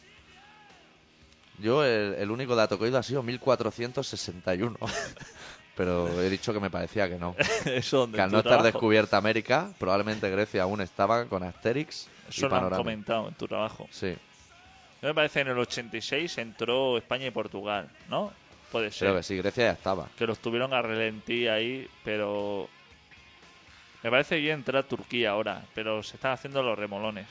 Yo el, el único dato que he oído ha sido 1461. Pero he dicho que me parecía que no. eso donde Que al no estar trabajo- descubierta América, probablemente Grecia aún estaba con Asterix y Eso lo han Panorama. comentado en tu trabajo. Sí, Me parece que en el 86 entró España y Portugal, ¿no? Puede ser. creo que sí, Grecia ya estaba. que los tuvieron a relentí ahí, pero me parece bien entrar Turquía ahora, pero se están haciendo los remolones.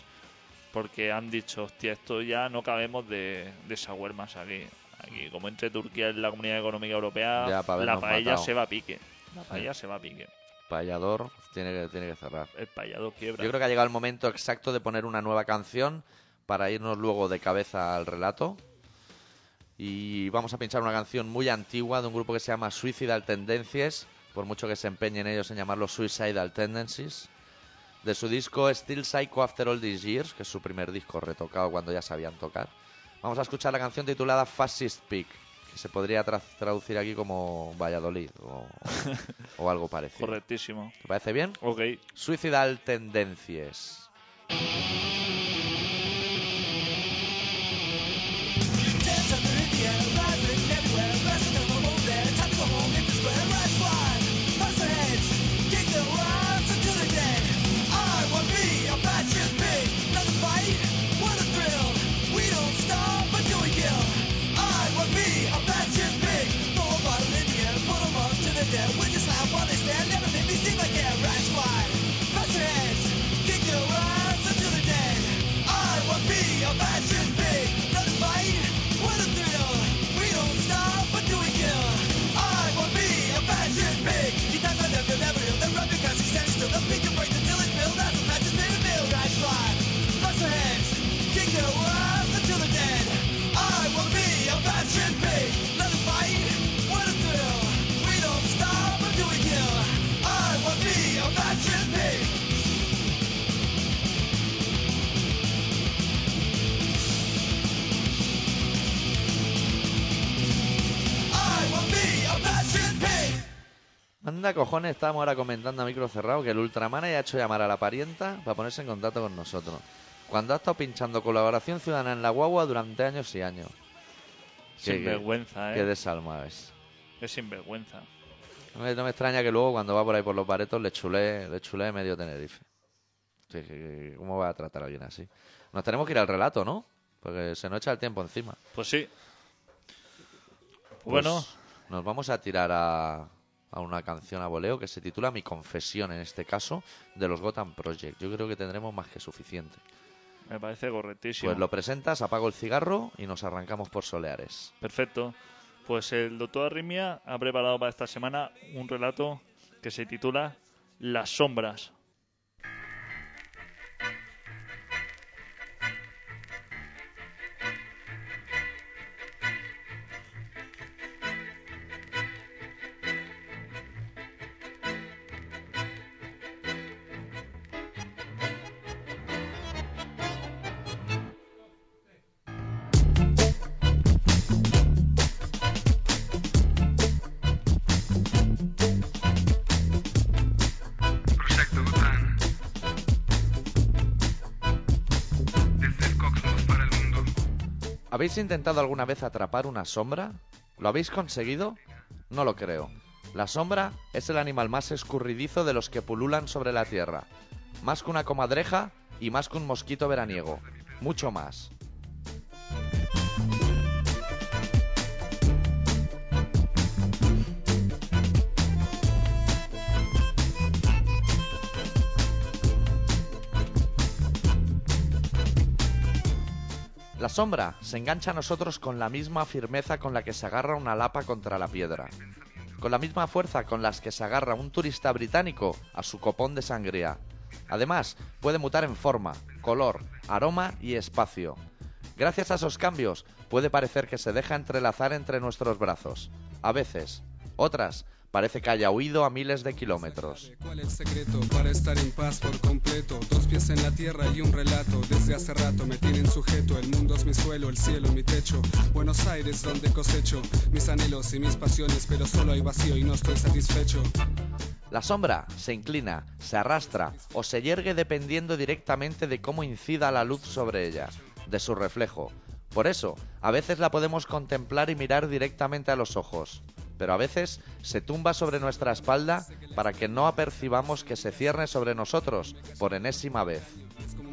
Porque han dicho, hostia, esto ya no cabemos de, de shawarmas aquí. Aquí, como entre Turquía y la Comunidad Económica Europea, Ya, pa' la paella matado. se va a pique. La paella se va a pique. Payador tiene que, tiene que cerrar. El payado quiebra. Yo creo que ha llegado el momento exacto de poner una nueva canción para irnos luego de cabeza al relato. Y vamos a pinchar una canción muy antigua de un grupo que se llama Suicidal Tendencies, por mucho que se empeñen ellos en llamarlo Suicidal Tendencies. De su disco Still Psycho After All These Years, que es su primer disco retocado cuando ya sabían tocar. Vamos a escuchar la canción titulada Fascist Peak. que se podría tra- traducir aquí como Valladolid o, o algo parecido. Correctísimo. ¿Te parece bien? Ok. Suicidal Tendencies. Anda cojones, estábamos ahora comentando a micro cerrado que el Ultraman haya hecho llamar a la parienta para ponerse en contacto con nosotros. Cuando ha estado pinchando colaboración ciudadana en la guagua durante años y años. Qué- Sinvergüenza, Qué ¿eh? desalma es. Es sinvergüenza. No me, no me extraña que luego cuando va por ahí por los baretos le chulé, le chulé medio Tenerife. Sí, ¿Cómo va a tratar a alguien así? Nos tenemos que ir al relato, ¿no? Porque se nos echa el tiempo encima. Pues sí. Pues Bueno, Nos vamos a tirar a, a una canción a voleo que se titula Mi confesión, en este caso, de los Gotham Project. Yo creo que tendremos más que suficiente. me parece correctísimo. Pues lo presentas, apago el cigarro y nos arrancamos por Soleares. Perfecto. Pues el doctor Arrimia ha preparado para esta semana un relato que se titula Las sombras. ¿Habéis intentado alguna vez atrapar una sombra? ¿Lo habéis conseguido? No lo creo. La sombra es el animal más escurridizo de los que pululan sobre la Tierra. Más que una comadreja y más que un mosquito veraniego. Mucho más. La sombra se engancha a nosotros con la misma firmeza con la que se agarra una lapa contra la piedra, con la misma fuerza con las que se agarra un turista británico a su copón de sangría. Además, puede mutar en forma, color, aroma y espacio. Gracias a esos cambios, puede parecer que se deja entrelazar entre nuestros brazos. A veces, otras, parece que haya huido a miles de kilómetros. ¿Cuál el secreto para estar en paz por completo? Dos pies en la tierra y un relato. Desde hace rato me tienen sujeto. El mundo es mi suelo, el cielo mi techo. Buenos Aires donde cosecho mis anhelos y mis pasiones, pero solo hay vacío y no estoy satisfecho. La sombra se inclina, se arrastra o se yergue dependiendo directamente de cómo incida la luz sobre ella, de su reflejo. Por eso, a veces la podemos contemplar y mirar directamente a los ojos, pero a veces se tumba sobre nuestra espalda para que no apercibamos que se cierne sobre nosotros por enésima vez.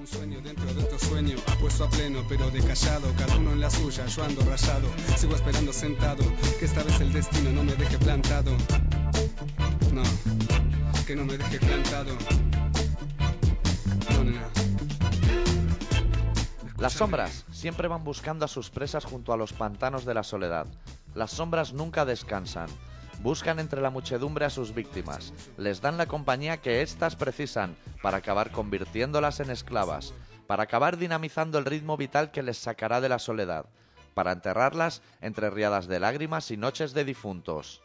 Sueño dentro de otro sueño, apuesto a pleno pero de callado, cada uno en la suya, yo ando rayado, sigo esperando sentado, que esta vez el destino no me deje plantado. No, que no me deje plantado. No, no, no. Las sombras siempre van buscando a sus presas junto a los pantanos de la soledad. Las sombras nunca descansan. Buscan entre la muchedumbre a sus víctimas. Les dan la compañía que éstas precisan para acabar convirtiéndolas en esclavas, para acabar dinamizando el ritmo vital que les sacará de la soledad, para enterrarlas entre riadas de lágrimas y noches de difuntos.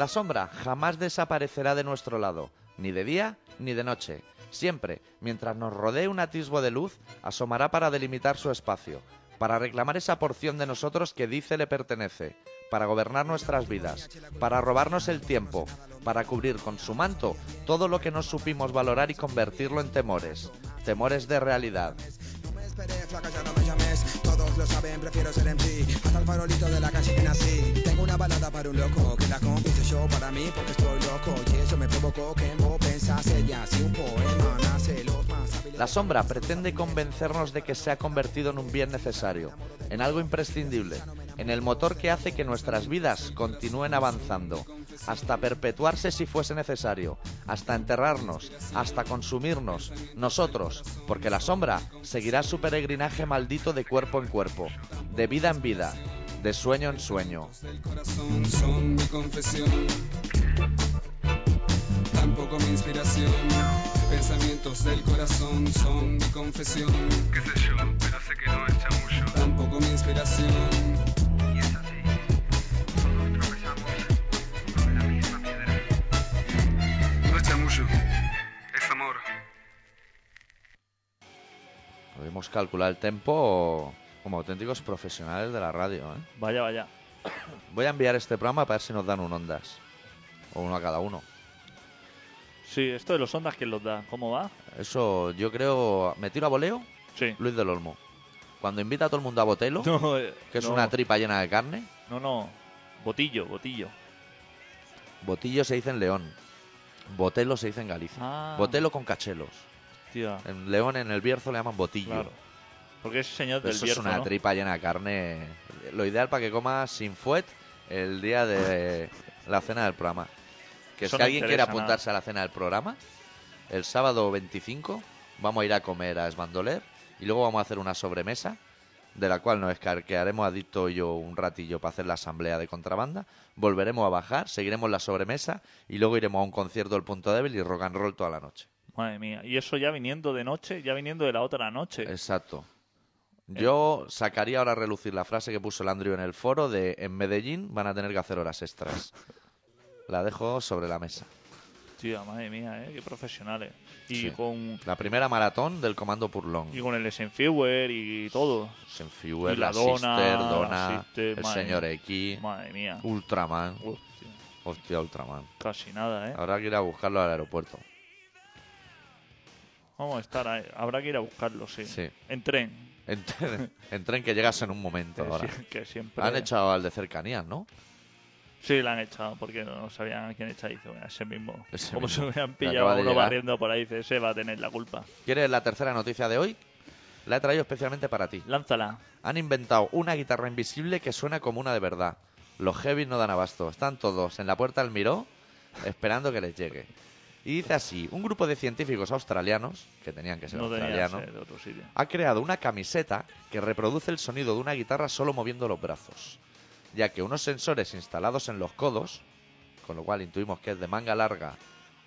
La sombra jamás desaparecerá de nuestro lado, ni de día ni de noche. Siempre, mientras nos rodee un atisbo de luz, asomará para delimitar su espacio, para reclamar esa porción de nosotros que dice le pertenece, para gobernar nuestras vidas, para robarnos el tiempo, para cubrir con su manto todo lo que no supimos valorar y convertirlo en temores, temores de realidad. Lo saben, prefiero ser. La sombra pretende convencernos de que se ha convertido en un bien necesario, en algo imprescindible, en el motor que hace que nuestras vidas continúen avanzando, hasta perpetuarse si fuese necesario, hasta enterrarnos, hasta consumirnos, nosotros, porque la sombra seguirá su peregrinaje maldito de cuerpo en cuerpo, de vida en vida, de sueño en sueño. Tampoco mi inspiración. Pensamientos del corazón son mi confesión. qué sé yo, pero sé que no es. Tampoco mi inspiración. Podemos calcular el tempo como auténticos profesionales de la radio. ¿eh? Vaya, vaya. Voy a enviar este programa para ver si nos dan un ondas, o uno a cada uno. Sí, esto de los ondas, ¿quién los da? ¿Cómo va? Eso yo creo... ¿Me tiro a voleo? Sí. Luis del Olmo. Cuando invita a todo el mundo a Botelo, No, eh, que es no, una tripa llena de carne, No, no. Botillo, botillo. Botillo se dice en León. Botelo se dice en Galicia. Ah. Botelo con cachelos. En León, en el Bierzo, le llaman botillo. claro. Porque ese señor del Eso Bierzo, es una ¿no? tripa llena de carne. Lo ideal para que comas sin fuet el día de la cena del programa. Que Eso si no alguien quiere apuntarse a la cena del programa, el sábado 25 vamos a ir a comer a Esbandoler y luego vamos a hacer una sobremesa de la cual nos quedaremos adicto y yo un ratillo para hacer la asamblea de contrabanda. Volveremos a bajar, seguiremos la sobremesa y luego iremos a un concierto del Punto Débil y rock and roll toda la noche. Madre mía. Y eso ya viniendo de noche, ya viniendo de la otra noche. Exacto. Yo sacaría ahora a relucir la frase que puso el Andrew en el foro de en Medellín van a tener que hacer horas extras. La dejo sobre la mesa. Tía, madre mía, ¿eh? Qué profesionales. Y Sí. con La primera maratón del Comando Purlong. y con el Senfuer y todo. Senfuer, la la Dona, Sister, la Donna, Sister, el señor mía. X, Madre mía. Ultraman. Hostia, Hostia, Ultraman. casi nada, ¿eh? Habrá que ir a buscarlo al aeropuerto. Vamos a estar ahí. Habrá que ir a buscarlo, sí. Sí. En tren. En, en tren que llegas en un momento Que, ahora. que siempre... Han echado al de cercanías, ¿no? Sí, la han echado porque no sabían a quién echar. Dice, "Bueno, ese mismo. Ese Como mismo, se hubieran pillado uno barriendo por ahí, dice, ese va a tener la culpa. ¿Quieres la tercera noticia de hoy? La he traído especialmente para ti. Lánzala. Han inventado una guitarra invisible que suena como una de verdad. Los heavy no dan abasto. Están todos en la puerta del Miró esperando que les llegue. Y dice así, un grupo de científicos australianos, que tenían que ser No australianos, ha creado una camiseta que reproduce el sonido de una guitarra solo moviendo los brazos, ya que unos sensores instalados en los codos, con lo cual intuimos que es de manga larga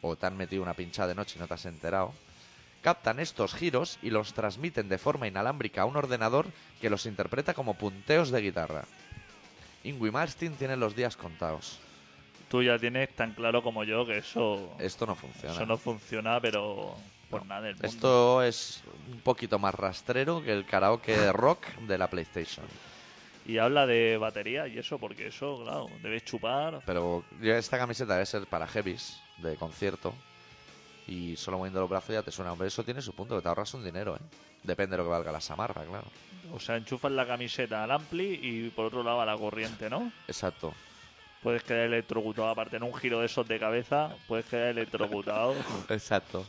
o te han metido una pinchada de noche y no te has enterado, captan estos giros y los transmiten de forma inalámbrica a un ordenador que los interpreta como punteos de guitarra. Ingui Malmsteen tiene los días contados. Tú ya tienes tan claro como yo que eso, Esto no funciona. eso no funciona, pero por nada del mundo. Esto es un poquito más rastrero que el karaoke rock de la PlayStation. Y habla de batería y eso, porque eso, claro, debes chupar. Pero esta camiseta debe ser para heavies de concierto. Y solo moviendo los brazos ya te suena. Hombre, eso tiene su punto, que te ahorras un dinero, ¿eh? Depende de lo que valga la samarra, claro. O sea, enchufas la camiseta al ampli y por otro lado a la corriente, ¿no? Exacto. Puedes quedar electrocutado. Aparte, en un giro de esos de cabeza, puedes quedar electrocutado. Exacto.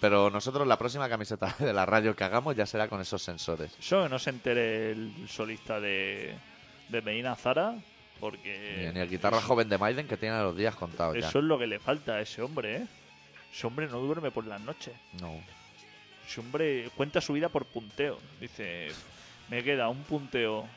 Pero nosotros la próxima camiseta de la radio que hagamos ya será con esos sensores. Eso que no se entere el solista de, de Medina Zara, porque. Ni, el guitarra joven de Maiden que tiene los días contados ya. Eso es lo que le falta a ese hombre, ¿eh? Ese hombre no duerme por las noches. No. Ese hombre cuenta su vida por punteo. Dice, me queda un punteo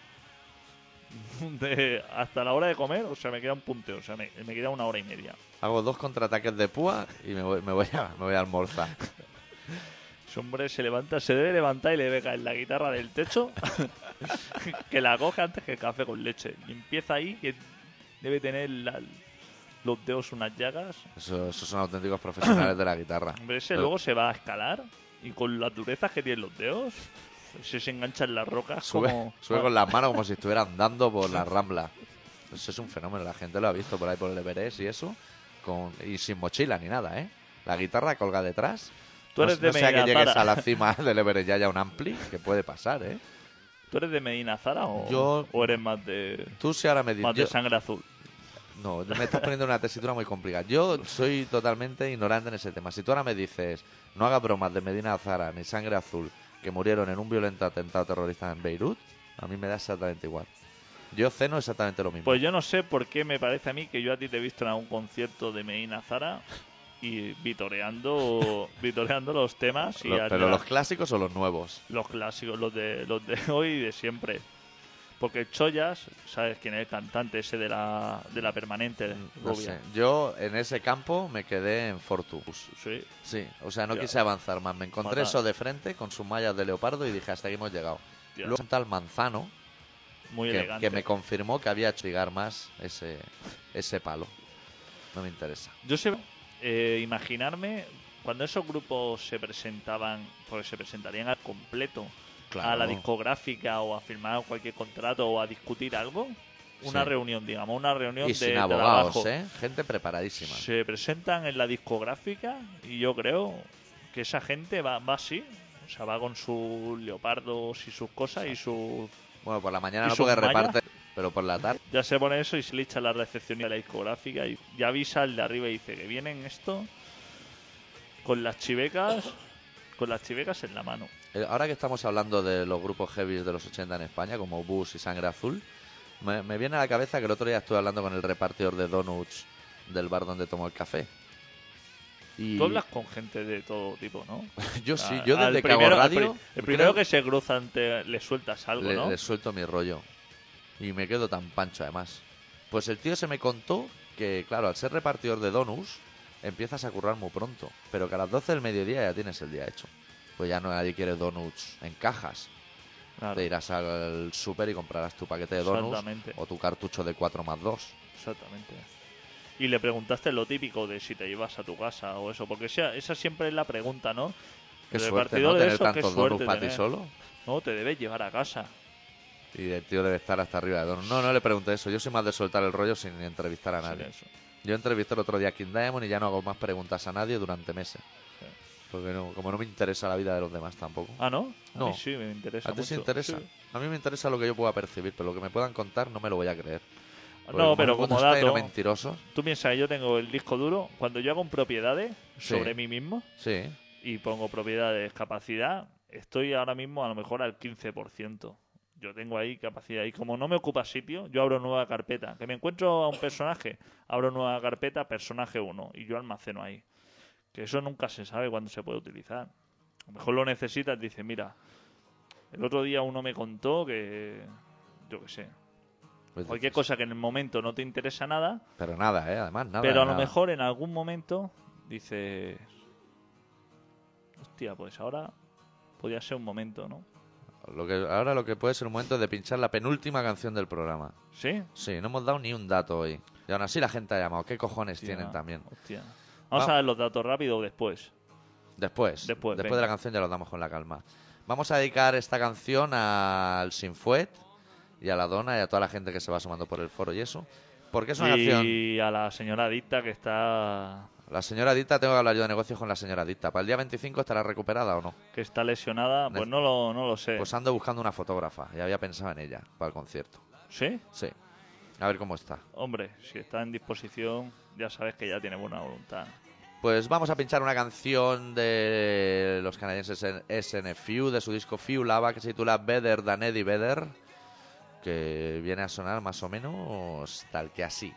de hasta la hora de comer, o sea, me queda un punteo, o sea, me, me queda una hora y media. Hago dos contraataques de púa y me voy, me voy, a, me voy a almorzar. Ese hombre se levanta, se debe levantar y le debe caer la guitarra del techo, que la coge antes que el café con leche. Y empieza ahí, que debe tener la, los dedos unas llagas. Eso- esos son auténticos profesionales de la guitarra. Hombre, ese Pero- luego se va a escalar y con las durezas que tienen los dedos, se se engancha en las rocas Sube, como... sube con las manos como si estuviera andando por la rambla. Eso es un fenómeno, la gente lo ha visto por ahí por el Everest y eso, con, y sin mochila ni nada, ¿eh? La guitarra colga detrás. Tú No- eres no, de sea que llegues Zara. a la cima del Everest y haya un ampli, que puede pasar, ¿eh? ¿Tú eres de Medina Zara o, Yo- o eres más de, Tú si ahora me más de sangre azul? No, me estás poniendo una tesitura muy complicada. Yo soy totalmente ignorante en ese tema. Si tú ahora me dices, no haga bromas de Medina Zara ni Sangre Azul, que murieron en un violento atentado terrorista en Beirut, a mí me da exactamente igual. Yo ceno exactamente lo mismo. Pues yo no sé por qué me parece a mí que yo a ti te he visto en algún concierto de Medina Zara y vitoreando, vitoreando los temas y Lo- a- pero los clásicos o los nuevos. los clásicos, los de, los de hoy y de siempre. Porque Chollas, ¿sabes quién es el cantante ese de la, de la permanente No sé. Yo en ese campo me quedé en Fortus. Sí, Sí, o sea, no quise avanzar más. Me encontré Fatal. eso de frente con sus mallas de leopardo y dije, hasta aquí hemos llegado. Luego un tal Manzano muy que, elegante. que me confirmó que había hecho llegar más ese, ese palo. No me interesa. Yo sé eh, imaginarme cuando esos grupos se presentaban, porque se presentarían al completo a la discográfica o a firmar cualquier contrato o a discutir algo, una Sí. reunión, digamos, una reunión Y de sin abogados, trabajo. ¿eh? Gente preparadísima. Se presentan en la discográfica y yo creo que esa gente va, va así, o sea, va con sus leopardos y sus cosas y sus... Bueno, por la mañana ¿Y no porque reparte, pero por la tarde. Ya se pone eso y se le echa la recepción de la discográfica y ya avisa el de arriba y dice que vienen esto con las chivecas, con las chivecas en la mano. Eh, Ahora que estamos hablando de los grupos heavy de los 80 en España, como Bus y Sangre Azul, me, me viene a la cabeza que el otro día estuve hablando con el repartidor de donuts del bar donde tomó el café. Y Tú hablas con gente de todo tipo, ¿no? yo sí, yo desde que hago radio, El primero creo- que se cruzan te, le sueltas algo, le, ¿no? le suelto mi rollo. Y me quedo tan pancho además. Pues el tío se me contó que, claro, al ser repartidor de donuts, empiezas a currar muy pronto. Pero que a las 12 del mediodía ya tienes el día hecho. Pues ya no nadie quiere donuts en cajas. Claro, Te irás al súper y comprarás tu paquete de donuts o tu cartucho de 4 más 2. exactamente. Y le preguntaste lo típico de si te llevas a tu casa o eso, porque esa, esa siempre es la pregunta, ¿no? Qué El suerte, ¿no? de Tener qué tantos donuts para ti solo. No, te debes llevar a casa. Y el tío debe estar hasta arriba de donuts. No, no le pregunté eso. Yo soy más de soltar el rollo sin entrevistar a nadie. eso. Yo entrevisté el otro día a King Diamond y ya no hago más preguntas a nadie durante meses. Sí. Porque no, como no me interesa la vida de los demás tampoco. Ah, ¿no? A No. mí sí, me interesa ¿A ti sí interesa? Sí. A mí me interesa lo que yo pueda percibir, pero lo que me puedan contar no me lo voy a creer. Porque No, pero como dato, de mentirosos. tú piensas, yo tengo el disco duro, cuando yo hago propiedades Sí. sobre mí mismo Sí. y pongo propiedades capacidad, estoy ahora mismo a lo mejor al 15%. Yo tengo ahí capacidad y como no me ocupa sitio, yo abro nueva carpeta. Que me encuentro a un personaje, abro nueva carpeta, personaje 1 y yo almaceno ahí. Que eso nunca se sabe cuándo se puede utilizar. A lo mejor lo necesitas, dice, mira, el otro día uno me contó que, yo qué sé, Pues cualquier dices, cosa que en el momento no te interesa nada, Pero nada, ¿eh? Además, nada. pero a lo mejor en algún momento dices, hostia, pues ahora podría ser un momento, ¿no? Lo que, ahora lo que puede ser un momento de pinchar la penúltima canción del programa. ¿Sí? Sí, no hemos dado ni un dato hoy. Y aún así la gente ha llamado. ¿Qué cojones Hostia, tienen también? hostia. Vamos Va- a ver los datos rápido después. Después. Después, de venga. la canción ya los damos con la calma. Vamos a dedicar esta canción al Sinfuet y a la Dona y a toda la gente que se va sumando por el foro y eso. Porque es una canción... Y a la señora Dicta que está La señora Dicta, tengo que hablar yo de negocios con la señora Dicta. ¿Para el día 25 estará recuperada o no? que está lesionada, pues no lo, no lo sé. Pues ando buscando una fotógrafa y había pensado en ella para el concierto. ¿Sí? Sí. A ver cómo está. Hombre, si está en disposición, ya sabes que ya tiene buena voluntad. Pues vamos a pinchar una canción de los canadienses en SNFU, de su disco Few Lava, que se titula Better Than Eddie Vedder, que viene a sonar más o menos tal que así.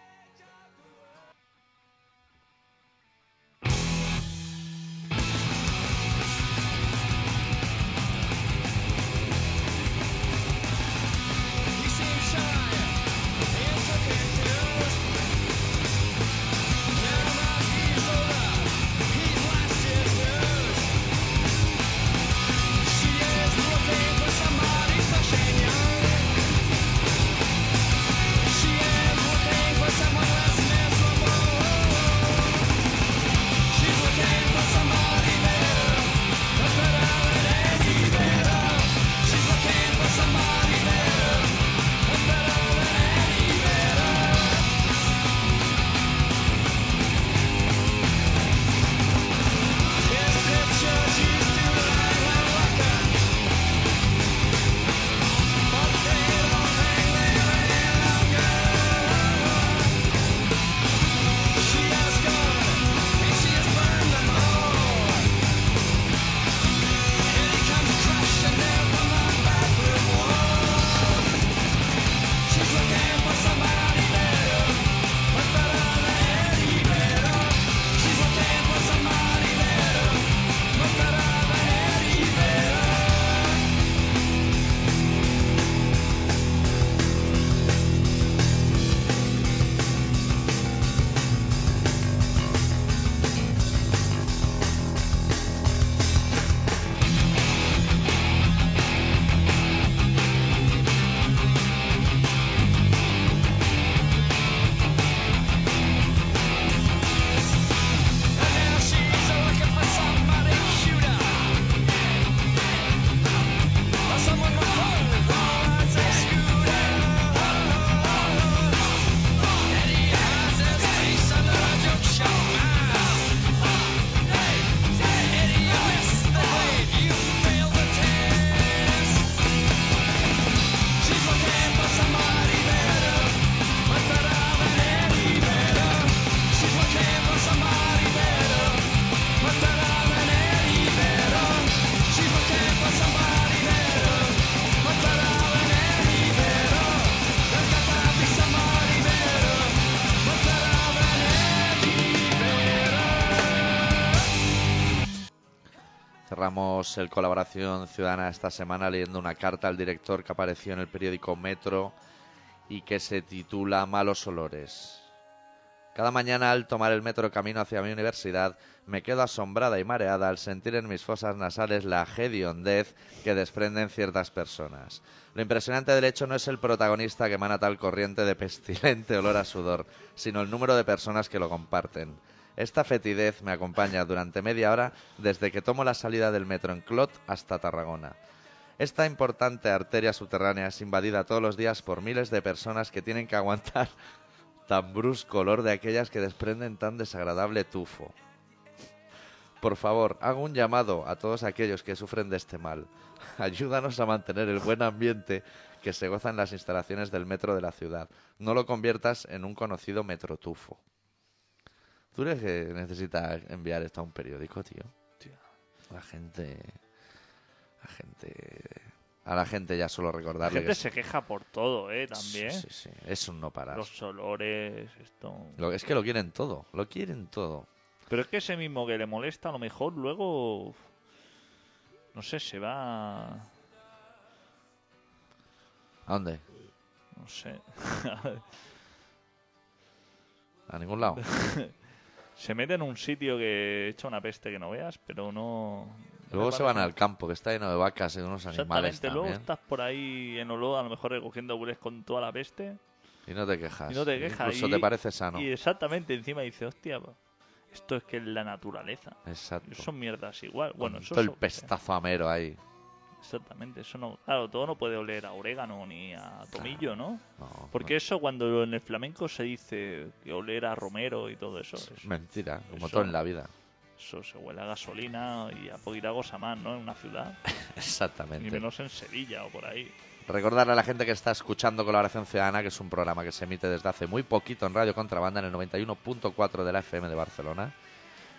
El colaboración ciudadana esta semana leyendo una carta al director que apareció en el periódico Metro y que se titula Malos olores. Cada mañana al tomar el metro camino hacia mi universidad me quedo asombrada y mareada al sentir en mis fosas nasales la hediondez que desprenden ciertas personas. Lo impresionante del hecho no es el protagonista que emana tal corriente de pestilente olor a sudor, sino el número de personas que lo comparten. Esta fetidez me acompaña durante media hora desde que tomo la salida del metro en Clot hasta Tarragona. Esta importante arteria subterránea es invadida todos los días por miles de personas que tienen que aguantar tan brusco olor de aquellas que desprenden tan desagradable tufo. Por favor, hago un llamado a todos aquellos que sufren de este mal. Ayúdanos a mantener el buen ambiente que se goza en las instalaciones del metro de la ciudad. No lo conviertas en un conocido metrotufo. ¿Tú crees que necesita enviar esto a un periódico, tío? La gente... La gente... A la gente ya solo La recordarle gente que se queja por todo, ¿eh? También. Sí, sí, es un no parar. Los olores, esto. Lo- es que lo quieren todo, lo quieren todo. Pero es que ese mismo que le molesta, a lo mejor luego. No sé, se va. ¿A dónde? No sé. A ningún lado. se mete en un sitio que echa una peste que no veas, pero no. Luego se van al campo, que está lleno de vacas y de unos animales Exactamente, luego estás por ahí en olor, a lo mejor recogiendo bures con toda la peste. Y no te quejas. Y no te quejas. Incluso y- te parece sano. Y exactamente, encima dice, hostia, esto es que es la naturaleza. Exacto. Son mierdas igual. Bueno, Con eso todo el pestazo amero ahí. Exactamente, eso no. Claro, todo no puede oler a orégano ni a tomillo, ¿no? No, Porque eso cuando en el flamenco se dice que oler a romero y todo eso, eso, mentira, como eso- todo en la vida. eso se huele a gasolina y a poquita cosa más, ¿no? En una ciudad. Ni Exactamente. menos en Sevilla o por ahí. Recordarle a la gente que está escuchando Colaboración Ciudadana, que es un programa que se emite desde hace muy poquito en Radio Contrabanda, en el 91.4 de la FM de Barcelona,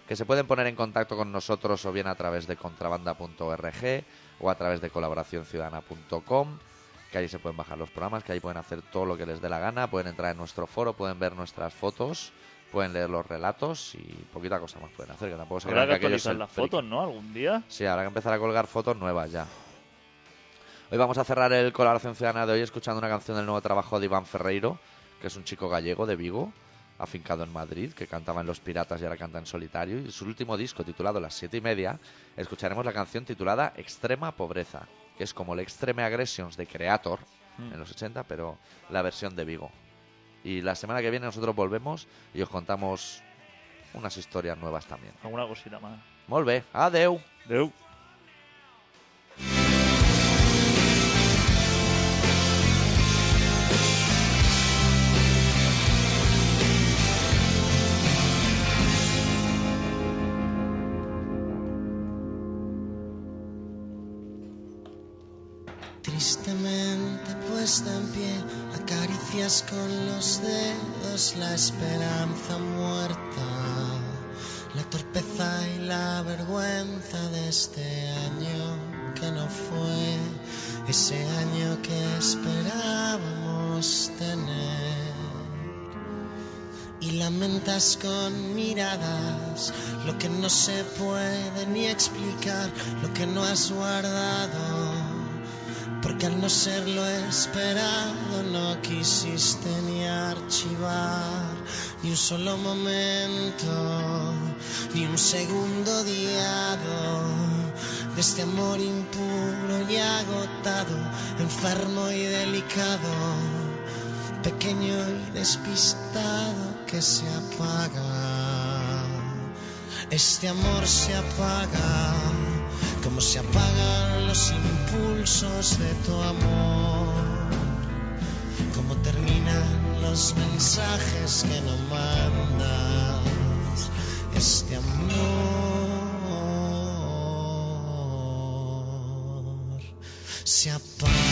que se pueden poner en contacto con nosotros o bien a través de contrabanda.org o a través de colaboracionciudadana.com, que ahí se pueden bajar los programas, que ahí pueden hacer todo lo que les dé la gana, pueden entrar en nuestro foro, pueden ver nuestras fotos, pueden leer los relatos y poquita cosa más pueden hacer, que tampoco se Habrá que actualizar las fotos, ¿no? Algún día. Sí, habrá que empezar a colgar fotos nuevas ya. Hoy vamos a cerrar el colaboración ciudadana de hoy escuchando una canción del nuevo trabajo de Iván Ferreiro, que es un chico gallego de Vigo, afincado en Madrid, que cantaba en Los Piratas y ahora canta en solitario. Y su último disco, titulado Las Siete y Media, escucharemos la canción titulada Extrema Pobreza, que es como el Extreme Aggressions de Creator Mm. en los 80, pero la versión de Vigo. Y la semana que viene nosotros volvemos y os contamos unas historias nuevas también. Alguna cosita más. Molt bé, adeu! Deu. Con los dedos la esperanza muerta, la torpeza y la vergüenza de este año que no fue ese año que esperábamos tener. Y lamentas con miradas lo que no se puede ni explicar, lo que no has guardado porque al no ser lo esperado no quisiste ni archivar ni un solo momento, ni un segundo odiado de este amor impuro y agotado, enfermo y delicado, pequeño y despistado que se apaga. Este amor se apaga se apagan los impulsos de tu amor, como terminan los mensajes que no mandas. Este amor se apaga.